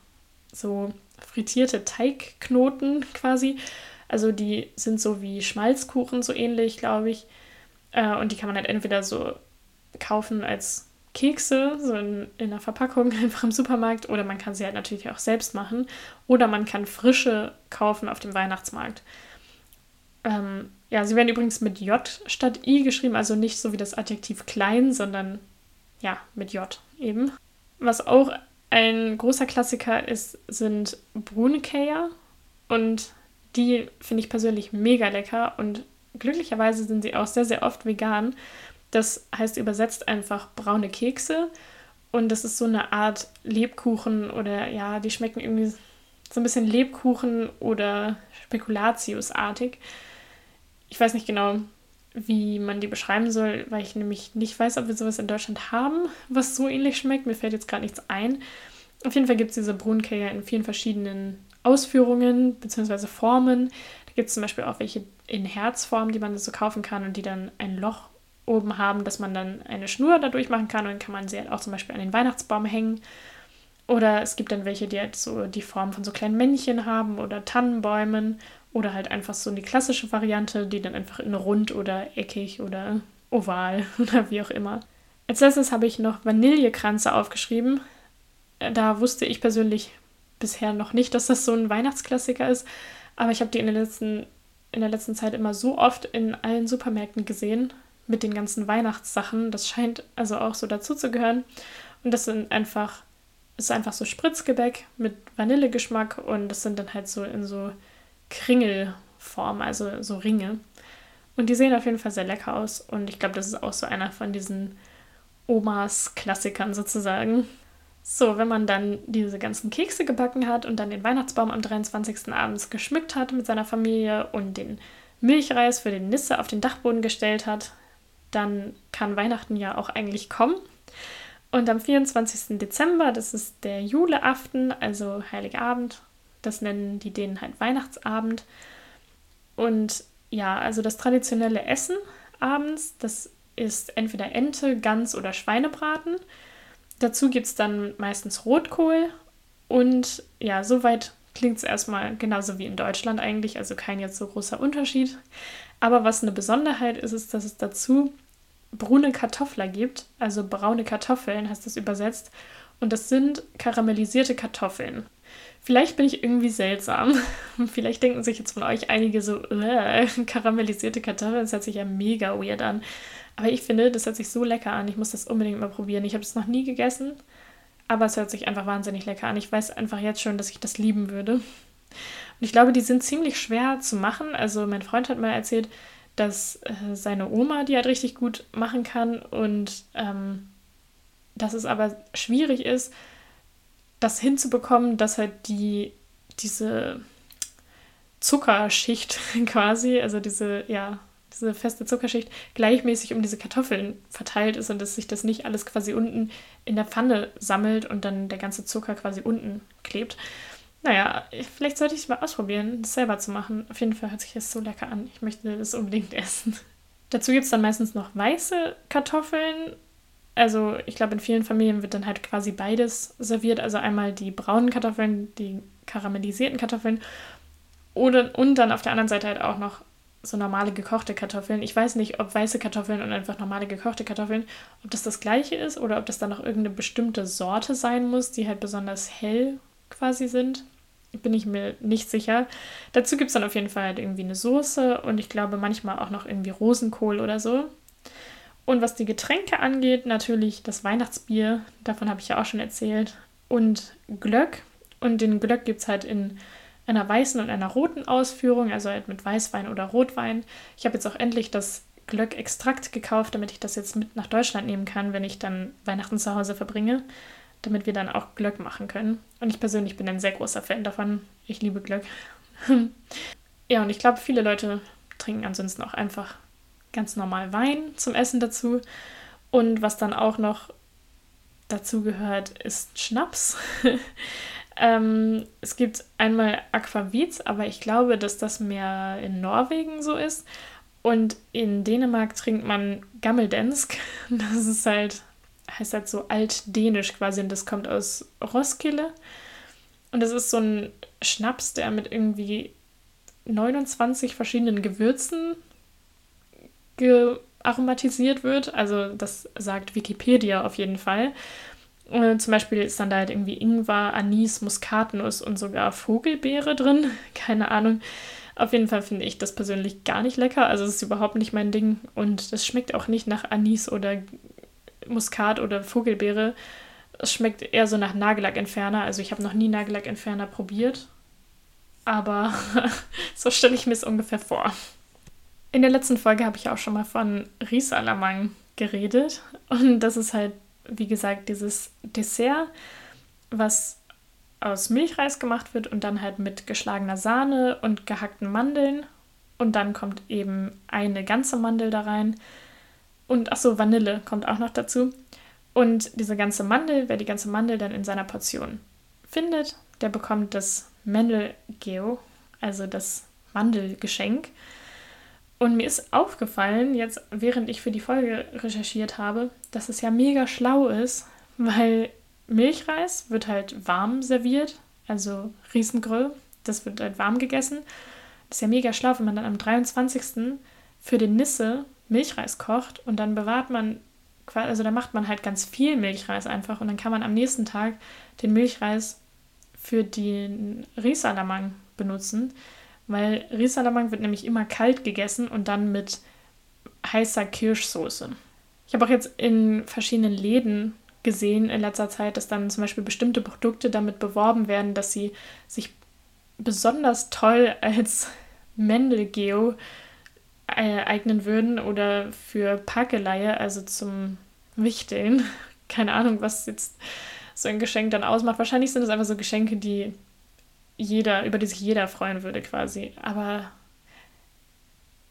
so frittierte Teigknoten quasi. Also die sind so wie Schmalzkuchen, so ähnlich, glaube ich. Äh, und die kann man halt entweder so kaufen als Kekse, so in, in einer Verpackung [LAUGHS] einfach im Supermarkt, oder man kann sie halt natürlich auch selbst machen. Oder man kann frische kaufen auf dem Weihnachtsmarkt. Ähm, ja, sie werden übrigens mit J statt I geschrieben, also nicht so wie das Adjektiv klein, sondern ja, mit J eben. Was auch ein großer Klassiker ist, sind Brunekeier. Und die finde ich persönlich mega lecker und glücklicherweise sind sie auch sehr, sehr oft vegan. Das heißt übersetzt einfach braune Kekse. Und das ist so eine Art Lebkuchen oder ja, die schmecken irgendwie so ein bisschen Lebkuchen oder Spekulatiusartig ich weiß nicht genau, wie man die beschreiben soll, weil ich nämlich nicht weiß, ob wir sowas in Deutschland haben, was so ähnlich schmeckt. Mir fällt jetzt gerade nichts ein. Auf jeden Fall gibt es diese Brunnenkäse in vielen verschiedenen Ausführungen bzw. Formen. Da gibt es zum Beispiel auch welche in Herzform, die man so kaufen kann und die dann ein Loch oben haben, dass man dann eine Schnur dadurch machen kann und dann kann man sie halt auch zum Beispiel an den Weihnachtsbaum hängen. Oder es gibt dann welche, die halt so die Form von so kleinen Männchen haben oder Tannenbäumen oder halt einfach so eine klassische Variante, die dann einfach in rund oder eckig oder oval [LAUGHS] oder wie auch immer. Als letztes habe ich noch Vanillekranze aufgeschrieben. Äh, da wusste ich persönlich bisher noch nicht, dass das so ein Weihnachtsklassiker ist, aber ich habe die in der letzten, in der letzten Zeit immer so oft in allen Supermärkten gesehen mit den ganzen Weihnachtssachen. Das scheint also auch so dazu zu gehören. Und das sind einfach, ist einfach so Spritzgebäck mit Vanillegeschmack und das sind dann halt so in so Kringelform, also so Ringe. Und die sehen auf jeden Fall sehr lecker aus. Und ich glaube, das ist auch so einer von diesen Omas-Klassikern sozusagen. So, wenn man dann diese ganzen Kekse gebacken hat und dann den Weihnachtsbaum am 23. abends geschmückt hat mit seiner Familie und den Milchreis für den Nisse auf den Dachboden gestellt hat, dann kann Weihnachten ja auch eigentlich kommen. Und am 24. Dezember, das ist der Juleaften, also Heiligabend, das nennen die denen halt Weihnachtsabend. Und ja, also das traditionelle Essen abends, das ist entweder Ente, Gans oder Schweinebraten. Dazu gibt es dann meistens Rotkohl und ja, soweit klingt es erstmal genauso wie in Deutschland eigentlich, also kein jetzt so großer Unterschied. Aber was eine Besonderheit ist, ist, dass es dazu braune Kartoffler gibt, also braune Kartoffeln heißt das übersetzt. Und das sind karamellisierte Kartoffeln. Vielleicht bin ich irgendwie seltsam. [LAUGHS] Vielleicht denken sich jetzt von euch einige so, äh, karamellisierte Kartoffeln, das hört sich ja mega weird an. Aber ich finde, das hört sich so lecker an. Ich muss das unbedingt mal probieren. Ich habe es noch nie gegessen, aber es hört sich einfach wahnsinnig lecker an. Ich weiß einfach jetzt schon, dass ich das lieben würde. Und ich glaube, die sind ziemlich schwer zu machen. Also mein Freund hat mal erzählt, dass äh, seine Oma die halt richtig gut machen kann und ähm, dass es aber schwierig ist, das hinzubekommen, dass halt die, diese Zuckerschicht [LAUGHS] quasi, also diese, ja, diese feste Zuckerschicht gleichmäßig um diese Kartoffeln verteilt ist und dass sich das nicht alles quasi unten in der Pfanne sammelt und dann der ganze Zucker quasi unten klebt. Naja, vielleicht sollte ich es mal ausprobieren, das selber zu machen. Auf jeden Fall hört sich das so lecker an. Ich möchte das unbedingt [LAUGHS] essen. Dazu gibt es dann meistens noch weiße Kartoffeln also ich glaube, in vielen Familien wird dann halt quasi beides serviert. Also einmal die braunen Kartoffeln, die karamellisierten Kartoffeln oder, und dann auf der anderen Seite halt auch noch so normale gekochte Kartoffeln. Ich weiß nicht, ob weiße Kartoffeln und einfach normale gekochte Kartoffeln, ob das das gleiche ist oder ob das dann noch irgendeine bestimmte Sorte sein muss, die halt besonders hell quasi sind. Bin ich mir nicht sicher. Dazu gibt es dann auf jeden Fall halt irgendwie eine Soße und ich glaube manchmal auch noch irgendwie Rosenkohl oder so. Und was die Getränke angeht, natürlich das Weihnachtsbier, davon habe ich ja auch schon erzählt, und Glöck. Und den Glöck gibt es halt in einer weißen und einer roten Ausführung, also halt mit Weißwein oder Rotwein. Ich habe jetzt auch endlich das Glöck-Extrakt gekauft, damit ich das jetzt mit nach Deutschland nehmen kann, wenn ich dann Weihnachten zu Hause verbringe, damit wir dann auch Glöck machen können. Und ich persönlich bin ein sehr großer Fan davon. Ich liebe Glöck. [LAUGHS] ja, und ich glaube, viele Leute trinken ansonsten auch einfach ganz normal Wein zum Essen dazu. Und was dann auch noch dazu gehört, ist Schnaps. [LAUGHS] ähm, es gibt einmal Aquavits, aber ich glaube, dass das mehr in Norwegen so ist. Und in Dänemark trinkt man Gammeldansk. [LAUGHS] Das ist halt, heißt halt so altdänisch quasi und das kommt aus Roskilde. Und das ist so ein Schnaps, der mit irgendwie 29 verschiedenen Gewürzen aromatisiert wird. Also das sagt Wikipedia auf jeden Fall. Und zum Beispiel ist dann da halt irgendwie Ingwer, Anis, Muskatnuss und sogar Vogelbeere drin. [LAUGHS] Keine Ahnung. Auf jeden Fall finde ich das persönlich gar nicht lecker. Also es ist überhaupt nicht mein Ding. Und das schmeckt auch nicht nach Anis oder Muskat oder Vogelbeere. Es schmeckt eher so nach Nagellackentferner. Also ich habe noch nie Nagellackentferner probiert. Aber [LAUGHS] so stelle ich mir es ungefähr vor. In der letzten Folge habe ich auch schon mal von Riesalamang geredet. Und das ist halt, wie gesagt, dieses Dessert, was aus Milchreis gemacht wird und dann halt mit geschlagener Sahne und gehackten Mandeln. Und dann kommt eben eine ganze Mandel da rein. Und achso, Vanille kommt auch noch dazu. Und diese ganze Mandel, wer die ganze Mandel dann in seiner Portion findet, der bekommt das Mandelgeo, also das Mandelgeschenk. Und mir ist aufgefallen, jetzt während ich für die Folge recherchiert habe, dass es ja mega schlau ist, weil Milchreis wird halt warm serviert, also Riesengröll, das wird halt warm gegessen. Das ist ja mega schlau, wenn man dann am 23. für den Nisse Milchreis kocht und dann bewahrt man, also da macht man halt ganz viel Milchreis einfach und dann kann man am nächsten Tag den Milchreis für den Riesalamang benutzen, weil Riesalamang wird nämlich immer kalt gegessen und dann mit heißer Kirschsoße. Ich habe auch jetzt in verschiedenen Läden gesehen in letzter Zeit, dass dann zum Beispiel bestimmte Produkte damit beworben werden, dass sie sich besonders toll als Mendelgeo äh, eignen würden oder für Pakeleihe, also zum Wichteln. [LAUGHS] Keine Ahnung, was jetzt so ein Geschenk dann ausmacht. Wahrscheinlich sind es einfach so Geschenke, die jeder, über die sich jeder freuen würde quasi. Aber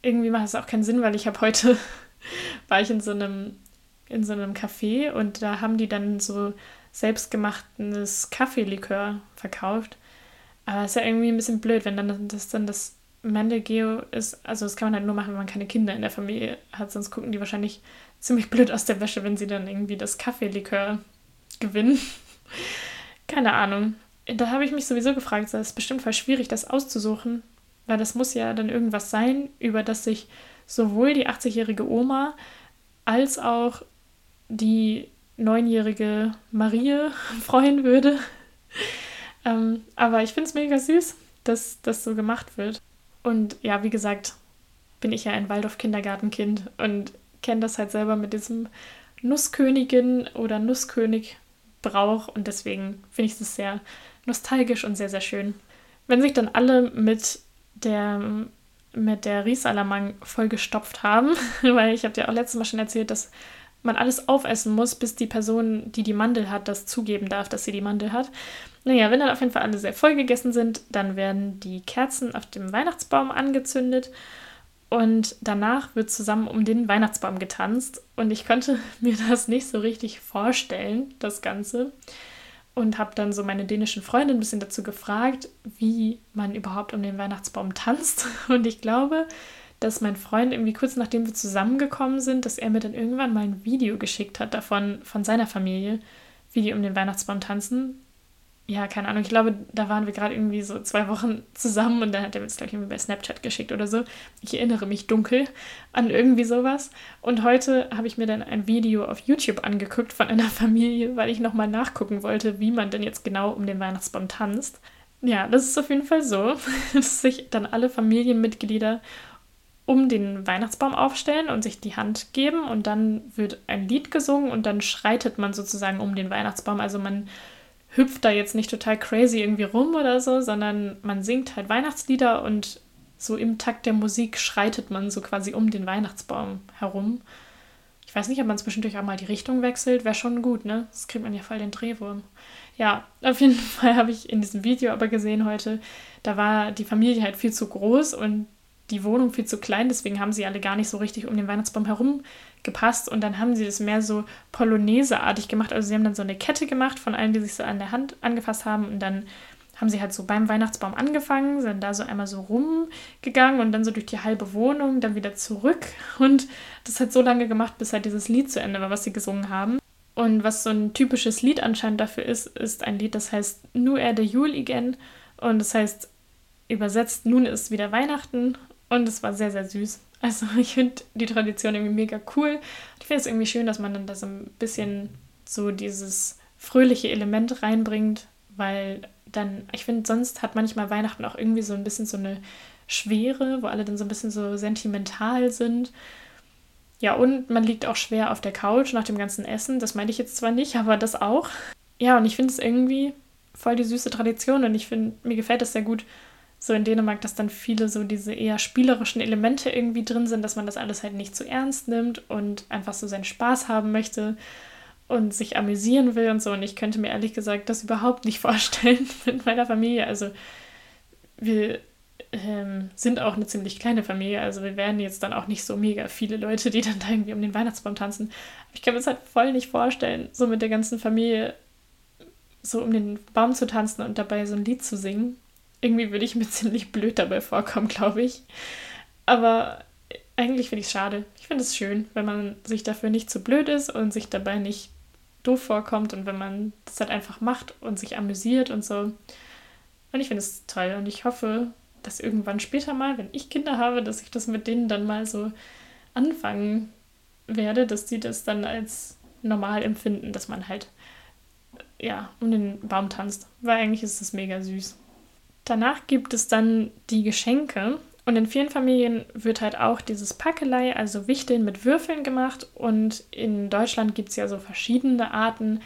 irgendwie macht es auch keinen Sinn, weil ich habe heute [LAUGHS] war ich in so einem in so einem Café und da haben die dann so selbstgemachtes Kaffeelikör verkauft. Aber es ist ja irgendwie ein bisschen blöd, wenn dann das dann das Mandelgeo ist. Also das kann man halt nur machen, wenn man keine Kinder in der Familie hat, sonst gucken die wahrscheinlich ziemlich blöd aus der Wäsche, wenn sie dann irgendwie das Kaffeelikör gewinnen. [LAUGHS] keine Ahnung. Da habe ich mich sowieso gefragt, es ist bestimmt voll schwierig, das auszusuchen, weil das muss ja dann irgendwas sein, über das sich sowohl die 80-jährige Oma als auch die neunjährige Marie [LAUGHS] freuen würde. ähm, aber ich finde es mega süß, dass das so gemacht wird. Und ja, wie gesagt, bin ich ja ein Waldorf-Kindergartenkind und kenne das halt selber mit diesem Nusskönigin oder Nusskönig Brauch und deswegen finde ich es sehr nostalgisch und sehr, sehr schön. Wenn sich dann alle mit der mit der Riesalamang vollgestopft haben, [LAUGHS] weil ich habe dir auch letztes Mal schon erzählt, dass man alles aufessen muss, bis die Person, die die Mandel hat, das zugeben darf, dass sie die Mandel hat. Naja, wenn dann auf jeden Fall alle sehr voll gegessen sind, dann werden die Kerzen auf dem Weihnachtsbaum angezündet und danach wird zusammen um den Weihnachtsbaum getanzt. Und ich konnte [LAUGHS] mir das nicht so richtig vorstellen, das Ganze. Und habe dann so meine dänischen Freunde ein bisschen dazu gefragt, wie man überhaupt um den Weihnachtsbaum tanzt. [LAUGHS] Und ich glaube, dass mein Freund irgendwie kurz nachdem wir zusammengekommen sind, dass er mir dann irgendwann mal ein Video geschickt hat davon, von seiner Familie, wie die um den Weihnachtsbaum tanzen. Ja, keine Ahnung, ich glaube, da waren wir gerade irgendwie so zwei Wochen zusammen und dann hat er mir das gleich irgendwie bei Snapchat geschickt oder so. Ich erinnere mich dunkel an irgendwie sowas. Und heute habe ich mir dann ein Video auf YouTube angeguckt von einer Familie, weil ich nochmal nachgucken wollte, wie man denn jetzt genau um den Weihnachtsbaum tanzt. Ja, das ist auf jeden Fall so, [LAUGHS] dass sich dann alle Familienmitglieder um den Weihnachtsbaum aufstellen und sich die Hand geben und dann wird ein Lied gesungen und dann schreitet man sozusagen um den Weihnachtsbaum. Also man hüpft da jetzt nicht total crazy irgendwie rum oder so, sondern man singt halt Weihnachtslieder und so im Takt der Musik schreitet man so quasi um den Weihnachtsbaum herum. Ich weiß nicht, ob man zwischendurch auch mal die Richtung wechselt, wäre schon gut, ne? Das kriegt man ja voll den Drehwurm. Ja, auf jeden [LAUGHS] Fall habe ich in diesem Video aber gesehen heute, da war die Familie halt viel zu groß und die Wohnung viel zu klein, deswegen haben sie alle gar nicht so richtig um den Weihnachtsbaum herum gepasst und dann haben sie das mehr so Polonaise-artig gemacht. Also sie haben dann so eine Kette gemacht von allen, die sich so an der Hand angefasst haben und dann haben sie halt so beim Weihnachtsbaum angefangen, sind da so einmal so rumgegangen und dann so durch die halbe Wohnung, dann wieder zurück und das hat so lange gemacht, bis halt dieses Lied zu Ende war, was sie gesungen haben. Und was so ein typisches Lied anscheinend dafür ist, ist ein Lied, das heißt Nu er de Jul igen und das heißt übersetzt Nun ist wieder Weihnachten und es war sehr, sehr süß. Also [LAUGHS] ich finde die Tradition irgendwie mega cool. Ich finde es irgendwie schön, dass man dann da so ein bisschen so dieses fröhliche Element reinbringt, weil dann, ich finde, sonst hat manchmal Weihnachten auch irgendwie so ein bisschen so eine Schwere, wo alle dann so ein bisschen so sentimental sind. Ja, und man liegt auch schwer auf der Couch nach dem ganzen Essen. Das meine ich jetzt zwar nicht, [LAUGHS] aber das auch. Ja, und ich finde es irgendwie voll die süße Tradition und ich finde, mir gefällt es sehr gut, so in Dänemark, dass dann viele so diese eher spielerischen Elemente irgendwie drin sind, dass man das alles halt nicht zu ernst nimmt und einfach so seinen Spaß haben möchte und sich amüsieren will und so. Und ich könnte mir ehrlich gesagt das überhaupt nicht [LAUGHS] vorstellen mit meiner Familie. Also wir ähm, sind auch eine ziemlich kleine Familie, also wir werden jetzt dann auch nicht so mega viele Leute, die dann da irgendwie um den Weihnachtsbaum tanzen. Aber ich kann mir das halt voll nicht vorstellen, so mit der ganzen Familie so um den Baum zu tanzen und dabei so ein Lied zu singen irgendwie würde ich mir ziemlich blöd dabei vorkommen, glaube ich. Aber eigentlich finde ich es schade. Ich finde es schön, wenn man sich dafür nicht zu blöd ist und sich dabei nicht doof vorkommt und wenn man das halt einfach macht und sich amüsiert und so. Und ich finde es toll und ich hoffe, dass irgendwann später mal, wenn ich Kinder habe, dass ich das mit denen dann mal so anfangen werde, dass die das dann als normal empfinden, dass man halt ja um den Baum tanzt. Weil eigentlich ist es mega süß. Danach gibt es dann die Geschenke. Und in vielen Familien wird halt auch dieses Packelei, also Wichteln mit Würfeln gemacht. Und in Deutschland gibt es ja so verschiedene Arten,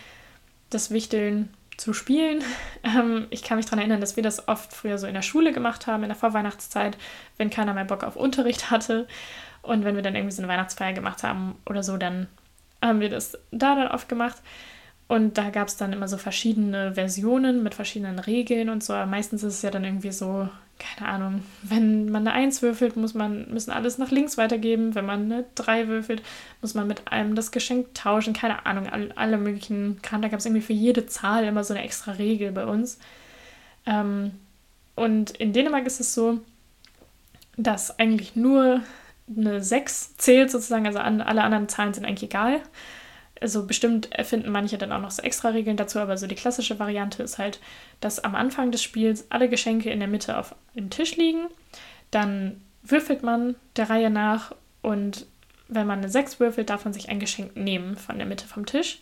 das Wichteln zu spielen. [LAUGHS] Ähm, ich kann mich daran erinnern, dass wir das oft früher so in der Schule gemacht haben, in der Vorweihnachtszeit, wenn keiner mehr Bock auf Unterricht hatte. Und wenn wir dann irgendwie so eine Weihnachtsfeier gemacht haben oder so, dann haben wir das da dann oft gemacht. Und da gab es dann immer so verschiedene Versionen mit verschiedenen Regeln und so. Aber meistens ist es ja dann irgendwie so, keine Ahnung, wenn man eine Eins würfelt, muss man, müssen alles nach links weitergeben. Wenn man eine Drei würfelt, muss man mit einem das Geschenk tauschen. Keine Ahnung, alle, alle möglichen Kram. Da gab es irgendwie für jede Zahl immer so eine extra Regel bei uns. Ähm, und in Dänemark ist es so, dass eigentlich nur eine 6 zählt sozusagen, also an, alle anderen Zahlen sind eigentlich egal. Also bestimmt erfinden manche dann auch noch so extra Regeln dazu, aber so die klassische Variante ist halt, dass am Anfang des Spiels alle Geschenke in der Mitte auf dem Tisch liegen. Dann würfelt man der Reihe nach und wenn man eine 6 würfelt, darf man sich ein Geschenk nehmen von der Mitte vom Tisch.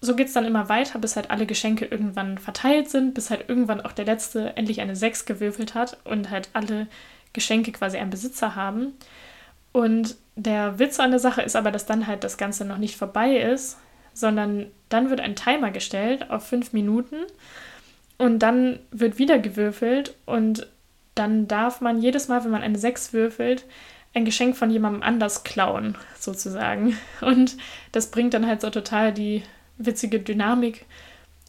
So geht es dann immer weiter, bis halt alle Geschenke irgendwann verteilt sind, bis halt irgendwann auch der letzte endlich eine 6 gewürfelt hat und halt alle Geschenke quasi einen Besitzer haben. Und der Witz an der Sache ist aber, dass dann halt das Ganze noch nicht vorbei ist, sondern dann wird ein Timer gestellt auf fünf Minuten und dann wird wieder gewürfelt und dann darf man jedes Mal, wenn man eine 6 würfelt, ein Geschenk von jemandem anders klauen, sozusagen. Und das bringt dann halt so total die witzige Dynamik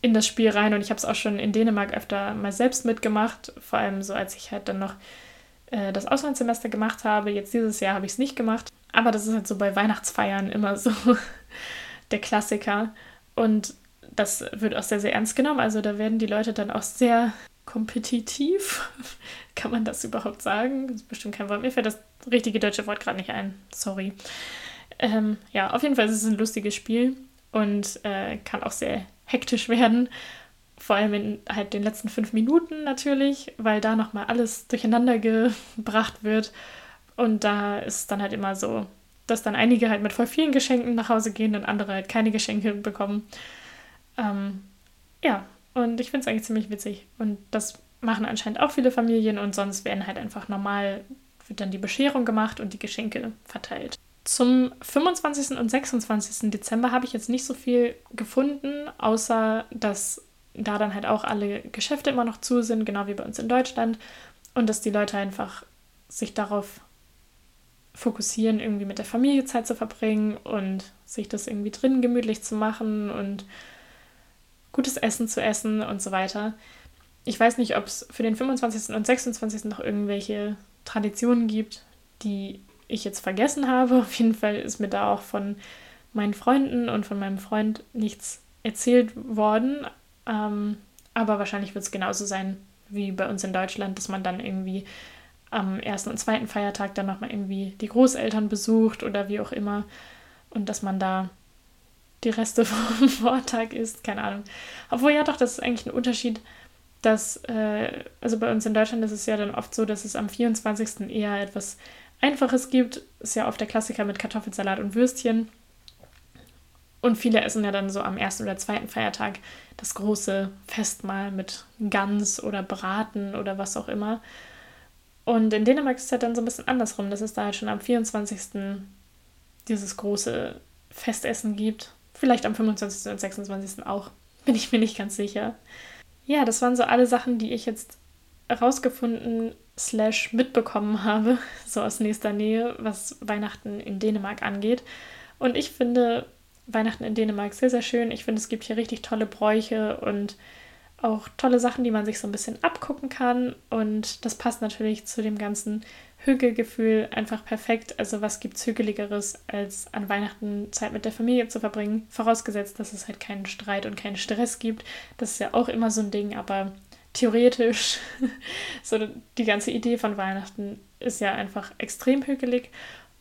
in das Spiel rein. Und ich habe es auch schon in Dänemark öfter mal selbst mitgemacht, vor allem so, als ich halt dann noch äh, das Auslandssemester gemacht habe. Jetzt dieses Jahr habe ich es nicht gemacht. Aber das ist halt so bei Weihnachtsfeiern immer so [LAUGHS] der Klassiker. Und das wird auch sehr, sehr ernst genommen. Also da werden die Leute dann auch sehr kompetitiv. [LAUGHS] Kann man das überhaupt sagen? Das ist bestimmt kein Wort. Mir fällt das richtige deutsche Wort gerade nicht ein. Sorry. Ähm, ja, auf jeden Fall ist es ein lustiges Spiel und äh, kann auch sehr hektisch werden. Vor allem in halt den letzten fünf Minuten natürlich, weil da nochmal alles durcheinander gebracht wird. Und da ist dann halt immer so, dass dann einige halt mit voll vielen Geschenken nach Hause gehen und andere halt keine Geschenke bekommen. Ähm, ja, und ich finde es eigentlich ziemlich witzig. Und das machen anscheinend auch viele Familien und sonst werden halt einfach normal wird dann die Bescherung gemacht und die Geschenke verteilt. Zum 25. und 26. Dezember habe ich jetzt nicht so viel gefunden, außer dass da dann halt auch alle Geschäfte immer noch zu sind, genau wie bei uns in Deutschland. Und dass die Leute einfach sich darauf fokussieren, irgendwie mit der Familie Zeit zu verbringen und sich das irgendwie drin gemütlich zu machen und gutes Essen zu essen und so weiter. Ich weiß nicht, ob es für den 25. und 26. noch irgendwelche Traditionen gibt, die ich jetzt vergessen habe. [LAUGHS] Auf jeden Fall ist mir da auch von meinen Freunden und von meinem Freund nichts erzählt worden. Ähm, aber wahrscheinlich wird es genauso sein wie bei uns in Deutschland, dass man dann irgendwie am ersten und zweiten Feiertag dann nochmal irgendwie die Großeltern besucht oder wie auch immer. Und dass man da die Reste [LAUGHS] vom Vortag isst, keine Ahnung. Obwohl ja doch, das ist eigentlich ein Unterschied, dass, äh, also bei uns in Deutschland ist es ja dann oft so, dass es am 24. eher etwas Einfaches gibt. Ist ja oft der Klassiker mit Kartoffelsalat und Würstchen. Und viele essen ja dann so am ersten oder zweiten Feiertag das große Festmahl mit Gans oder Braten oder was auch immer. Und in Dänemark ist es halt dann so ein bisschen andersrum, dass es da halt schon am 24. dieses große Festessen gibt. Vielleicht am 25. und 26. auch. [LAUGHS] Bin ich mir nicht ganz sicher. Ja, das waren so alle Sachen, die ich jetzt herausgefunden slash mitbekommen habe, [LAUGHS] so aus nächster Nähe, was Weihnachten in Dänemark angeht. Und ich finde Weihnachten in Dänemark sehr, sehr schön. Ich finde, es gibt hier richtig tolle Bräuche und auch tolle Sachen, die man sich so ein bisschen abgucken kann. Und das passt natürlich zu dem ganzen Hügelgefühl einfach perfekt. Also was gibt es Hügeligeres, als an Weihnachten Zeit mit der Familie zu verbringen? Vorausgesetzt, dass es halt keinen Streit und keinen Stress gibt. Das ist ja auch immer so ein Ding, aber theoretisch, [LAUGHS] so die ganze Idee von Weihnachten ist ja einfach extrem hügelig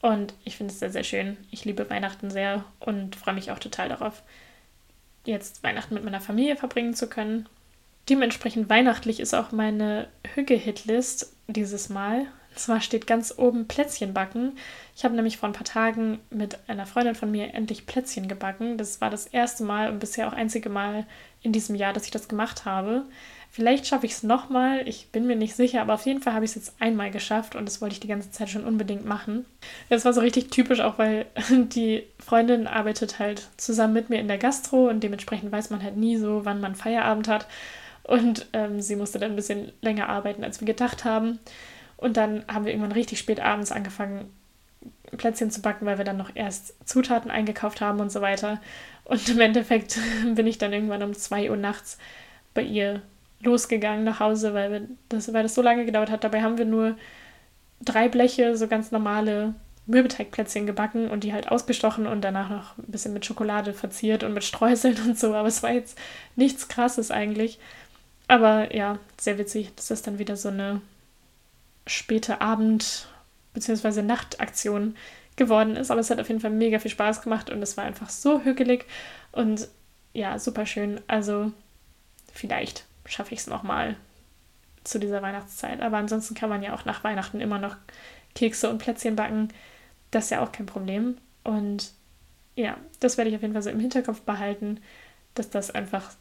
und ich finde es sehr, sehr schön. Ich liebe Weihnachten sehr und freue mich auch total darauf, jetzt Weihnachten mit meiner Familie verbringen zu können. Dementsprechend weihnachtlich ist auch meine Hügge-Hitlist dieses Mal. Zwar steht ganz oben Plätzchen backen. Ich habe nämlich vor ein paar Tagen mit einer Freundin von mir endlich Plätzchen gebacken. Das war das erste Mal und bisher auch einzige Mal in diesem Jahr, dass ich das gemacht habe. Vielleicht schaffe ich es nochmal, ich bin mir nicht sicher, aber auf jeden Fall habe ich es jetzt einmal geschafft und das wollte ich die ganze Zeit schon unbedingt machen. Das war so richtig typisch, auch weil [LAUGHS] die Freundin arbeitet halt zusammen mit mir in der Gastro und dementsprechend weiß man halt nie so, wann man Feierabend hat. Und ähm, sie musste dann ein bisschen länger arbeiten, als wir gedacht haben. Und dann haben wir irgendwann richtig spät abends angefangen, Plätzchen zu backen, weil wir dann noch erst Zutaten eingekauft haben und so weiter. Und im Endeffekt [LAUGHS] bin ich dann irgendwann um 2 Uhr nachts bei ihr losgegangen nach Hause, weil, wir das, weil das so lange gedauert hat. Dabei haben wir nur drei Bleche, so ganz normale Mürbeteigplätzchen gebacken und die halt ausgestochen und danach noch ein bisschen mit Schokolade verziert und mit Streuseln [LAUGHS] und so. Aber es war jetzt nichts Krasses eigentlich. Aber ja, sehr witzig, dass das dann wieder so eine späte Abend- bzw. Nachtaktion geworden ist. Aber es hat auf jeden Fall mega viel Spaß gemacht und es war einfach so hügelig und ja, super schön. Also vielleicht schaffe ich es nochmal zu dieser Weihnachtszeit. Aber ansonsten kann man ja auch nach Weihnachten immer noch Kekse und Plätzchen backen. Das ist ja auch kein Problem. Und ja, das werde ich auf jeden Fall so im Hinterkopf behalten, dass das einfach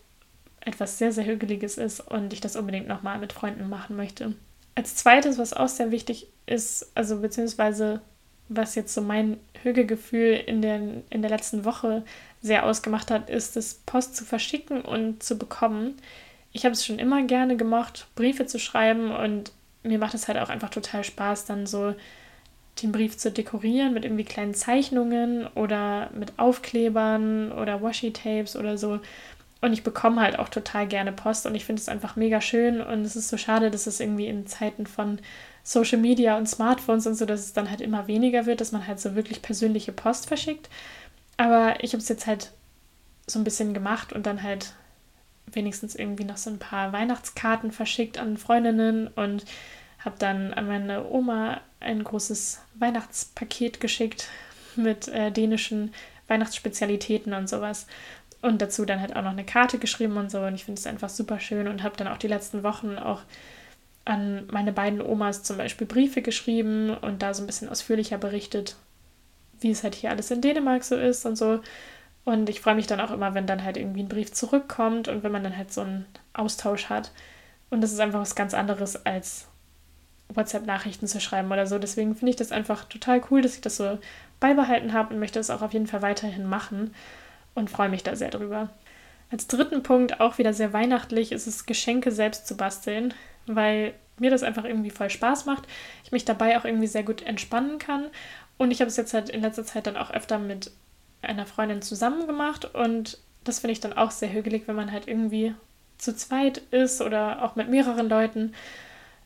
etwas sehr, sehr Hügeliges ist und ich das unbedingt nochmal mit Freunden machen möchte. Als zweites, was auch sehr wichtig ist, also beziehungsweise was jetzt so mein Hügelgefühl in, den, in der letzten Woche sehr ausgemacht hat, ist es, Post zu verschicken und zu bekommen ich habe es schon immer gerne gemocht, Briefe zu schreiben und mir macht es halt auch einfach total Spaß, dann so den Brief zu dekorieren mit irgendwie kleinen Zeichnungen oder mit Aufklebern oder Washi-Tapes oder so. Und ich bekomme halt auch total gerne Post und ich finde es einfach mega schön und es ist so schade, dass es irgendwie in Zeiten von Social Media und Smartphones und so, dass es dann halt immer weniger wird, dass man halt so wirklich persönliche Post verschickt. Aber ich habe es jetzt halt so ein bisschen gemacht und dann halt wenigstens irgendwie noch so ein paar Weihnachtskarten verschickt an Freundinnen und habe dann an meine Oma ein großes Weihnachtspaket geschickt mit äh, dänischen Weihnachtsspezialitäten und sowas. Und dazu dann halt auch noch eine Karte geschrieben und so. Und ich finde es einfach super schön und habe dann auch die letzten Wochen auch an meine beiden Omas zum Beispiel Briefe geschrieben und da so ein bisschen ausführlicher berichtet, wie es halt hier alles in Dänemark so ist und so. Und ich freue mich dann auch immer, wenn dann halt irgendwie ein Brief zurückkommt und wenn man dann halt so einen Austausch hat. Und das ist einfach was ganz anderes, als WhatsApp-Nachrichten zu schreiben oder so. Deswegen finde ich das einfach total cool, dass ich das so beibehalten habe und möchte es auch auf jeden Fall weiterhin machen und freue mich da sehr drüber. Als dritten Punkt, auch wieder sehr weihnachtlich, ist es, Geschenke selbst zu basteln, weil mir das einfach irgendwie voll Spaß macht. Ich mich dabei auch irgendwie sehr gut entspannen kann. Und ich habe es jetzt halt in letzter Zeit dann auch öfter mit einer Freundin zusammen gemacht und das finde ich dann auch sehr hügelig, wenn man halt irgendwie zu zweit ist oder auch mit mehreren Leuten.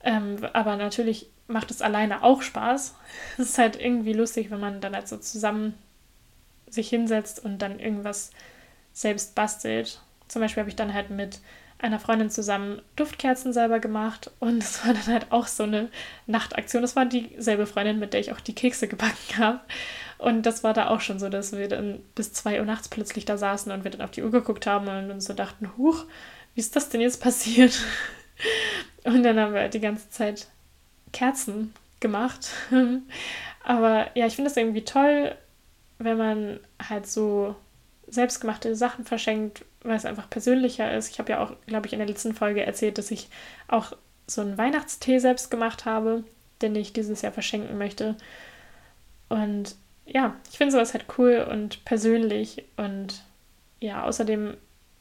Ähm, aber natürlich macht es alleine auch Spaß. [LAUGHS] Es ist halt irgendwie lustig, wenn man dann halt so zusammen sich hinsetzt und dann irgendwas selbst bastelt. Zum Beispiel habe ich dann halt mit einer Freundin zusammen Duftkerzen selber gemacht und es war dann halt auch so eine Nachtaktion. Das war dieselbe Freundin, mit der ich auch die Kekse gebacken [LAUGHS] habe. Und das war da auch schon so, dass wir dann bis zwei Uhr nachts plötzlich da saßen und wir dann auf die Uhr geguckt haben und uns so dachten, huch, wie ist das denn jetzt passiert? [LAUGHS] Und dann haben wir die ganze Zeit Kerzen gemacht. [LAUGHS] Aber ja, ich finde es irgendwie toll, wenn man halt so selbstgemachte Sachen verschenkt, weil es einfach persönlicher ist. Ich habe ja auch, glaube ich, in der letzten Folge erzählt, dass ich auch so einen Weihnachtstee selbst gemacht habe, den ich dieses Jahr verschenken möchte. Und ja, ich finde sowas halt cool und persönlich und ja, außerdem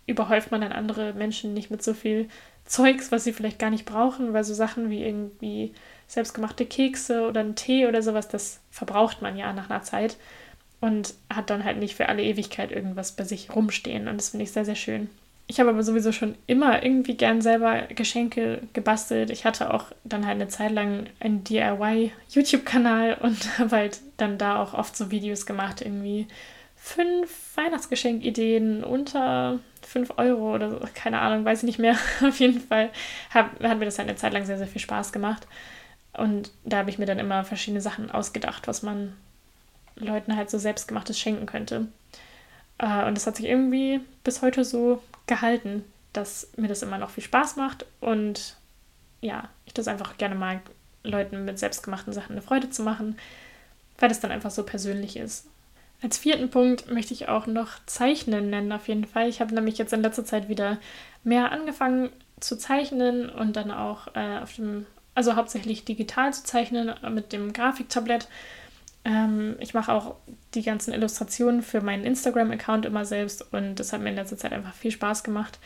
überhäuft man dann andere Menschen nicht mit so viel Zeugs, was sie vielleicht gar nicht brauchen, weil so Sachen wie irgendwie selbstgemachte Kekse oder ein Tee oder sowas, das verbraucht man ja nach einer Zeit und hat dann halt nicht für alle Ewigkeit irgendwas bei sich rumstehen. Und das finde ich sehr, sehr schön. Ich habe aber sowieso schon immer irgendwie gern selber Geschenke gebastelt. Ich hatte auch dann halt eine Zeit lang einen DIY-YouTube-Kanal [LAUGHS] und habe halt dann da auch oft so Videos gemacht, irgendwie fünf Weihnachtsgeschenkideen unter 5 Euro oder so, keine Ahnung, weiß ich nicht mehr. [LAUGHS] Auf jeden Fall hat, hat mir das halt eine Zeit lang sehr, sehr viel Spaß gemacht. Und da habe ich mir dann immer verschiedene Sachen ausgedacht, was man Leuten halt so selbstgemachtes schenken könnte. Äh, und das hat sich irgendwie bis heute so gehalten, dass mir das immer noch viel Spaß macht und ja, ich das einfach gerne mag, Leuten mit selbstgemachten Sachen eine Freude zu machen, weil das dann einfach so persönlich ist. Als vierten Punkt möchte ich auch noch Zeichnen nennen, auf jeden Fall. Ich habe nämlich jetzt in letzter Zeit wieder mehr angefangen zu zeichnen und dann auch äh, auf dem, also hauptsächlich digital zu zeichnen mit dem Grafiktablett. Ähm, ich mache auch die ganzen Illustrationen für meinen Instagram-Account immer selbst und das hat mir in letzter Zeit einfach viel Spaß gemacht.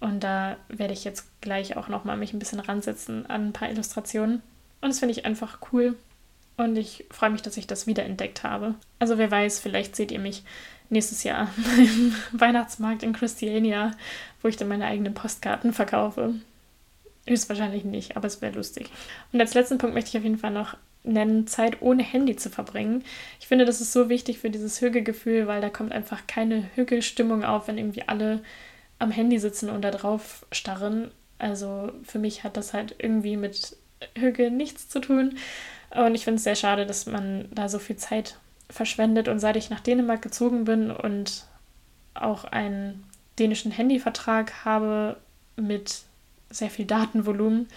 Und da werde ich jetzt gleich auch nochmal mich ein bisschen ransetzen an ein paar Illustrationen. Und das finde ich einfach cool. Und ich freue mich, dass ich das wiederentdeckt habe. Also wer weiß, vielleicht seht ihr mich nächstes Jahr [LAUGHS] beim Weihnachtsmarkt in Christiania, wo ich dann meine eigenen Postkarten verkaufe. Höchstwahrscheinlich nicht, aber es wäre lustig. Und als letzten Punkt möchte ich auf jeden Fall noch nennen, Zeit ohne Handy zu verbringen. Ich finde, das ist so wichtig für dieses Hügelgefühl, weil da kommt einfach keine Hügelstimmung auf, wenn irgendwie alle am Handy sitzen und da drauf starren. Also für mich hat das halt irgendwie mit Hügel nichts zu tun. Und ich finde es sehr schade, dass man da so viel Zeit verschwendet. Und seit ich nach Dänemark gezogen bin und auch einen dänischen Handyvertrag habe mit sehr viel Datenvolumen,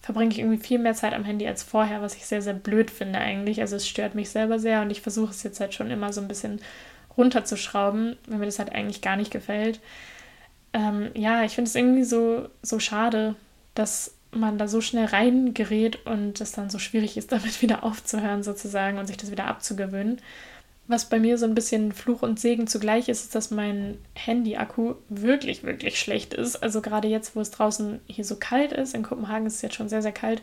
verbringe ich irgendwie viel mehr Zeit am Handy als vorher, was ich sehr, sehr blöd finde eigentlich. Also es stört mich selber sehr und ich versuche es jetzt halt schon immer so ein bisschen runterzuschrauben, wenn mir das halt eigentlich gar nicht gefällt. Ähm, ja, ich finde es irgendwie so, so schade, dass man da so schnell reingerät und es dann so schwierig ist, [LAUGHS] damit wieder aufzuhören sozusagen und sich das wieder abzugewöhnen. Was bei mir so ein bisschen Fluch und Segen zugleich ist, ist, dass mein Handy-Akku wirklich, wirklich schlecht ist. Also gerade jetzt, wo es draußen hier so kalt ist, in Kopenhagen ist es jetzt schon sehr, sehr kalt,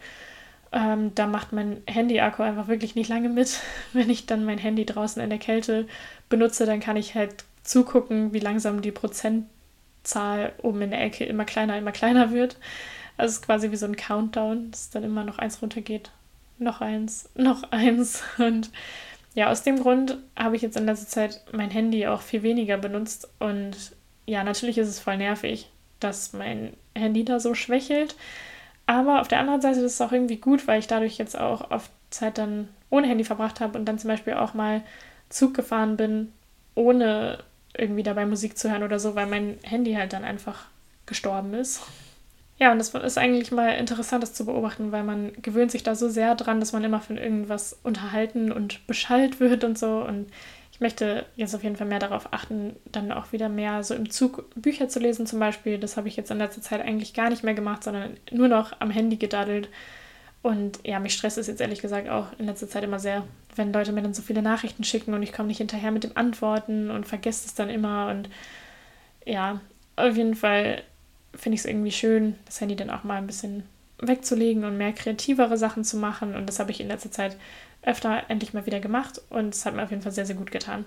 ähm, da macht mein Handy-Akku einfach wirklich nicht lange mit. [LAUGHS] Wenn ich dann mein Handy draußen in der Kälte benutze, dann kann ich halt zugucken, wie langsam die Prozentzahl oben in der Ecke immer kleiner, immer kleiner wird. Also es ist quasi wie so ein Countdown, dass dann immer noch eins runtergeht. Noch eins, noch eins. Und ja, aus dem Grund habe ich jetzt in letzter Zeit mein Handy auch viel weniger benutzt. Und ja, natürlich ist es voll nervig, dass mein Handy da so schwächelt. Aber auf der anderen Seite ist es auch irgendwie gut, weil ich dadurch jetzt auch oft Zeit dann ohne Handy verbracht habe und dann zum Beispiel auch mal Zug gefahren bin, ohne irgendwie dabei Musik zu hören oder so, weil mein Handy halt dann einfach gestorben ist. Ja, und das ist eigentlich mal interessant, das zu beobachten, weil man gewöhnt sich da so sehr dran, dass man immer von irgendwas unterhalten und beschallt wird und so. Und ich möchte jetzt auf jeden Fall mehr darauf achten, dann auch wieder mehr so im Zug Bücher zu lesen zum Beispiel. Das habe ich jetzt in letzter Zeit eigentlich gar nicht mehr gemacht, sondern nur noch am Handy gedaddelt. Und ja, mich stresst es jetzt ehrlich gesagt auch in letzter Zeit immer sehr, wenn Leute mir dann so viele Nachrichten schicken und ich komme nicht hinterher mit dem Antworten und vergesse es dann immer. Und ja, auf jeden Fall finde ich es irgendwie schön, das Handy dann auch mal ein bisschen wegzulegen und mehr kreativere Sachen zu machen. Und das habe ich in letzter Zeit öfter endlich mal wieder gemacht und es hat mir auf jeden Fall sehr, sehr gut getan.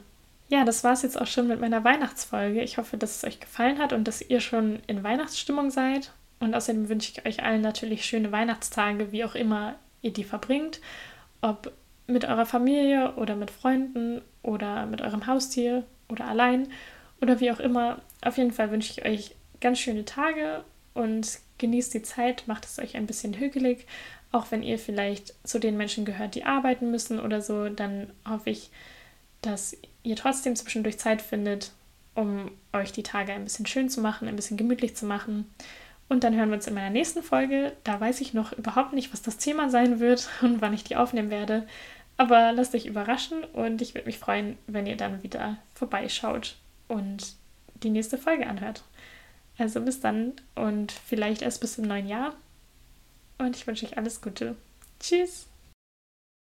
Ja, das war es jetzt auch schon mit meiner Weihnachtsfolge. Ich hoffe, dass es euch gefallen hat und dass ihr schon in Weihnachtsstimmung seid. Und außerdem wünsche ich euch allen natürlich schöne Weihnachtstage, wie auch immer ihr die verbringt. Ob mit eurer Familie oder mit Freunden oder mit eurem Haustier oder allein oder wie auch immer. Auf jeden Fall wünsche ich euch ganz schöne Tage und genießt die Zeit, macht es euch ein bisschen hügelig. Auch wenn ihr vielleicht zu den Menschen gehört, die arbeiten müssen oder so, dann hoffe ich, dass ihr trotzdem zwischendurch Zeit findet, um euch die Tage ein bisschen schön zu machen, ein bisschen gemütlich zu machen. Und dann hören wir uns in meiner nächsten Folge. Da weiß ich noch überhaupt nicht, was das Thema sein wird [LAUGHS] und wann ich die aufnehmen werde. Aber lasst euch überraschen und ich würde mich freuen, wenn ihr dann wieder vorbeischaut und die nächste Folge anhört. Also bis dann und vielleicht erst bis im neuen Jahr. Und ich wünsche euch alles Gute. Tschüss.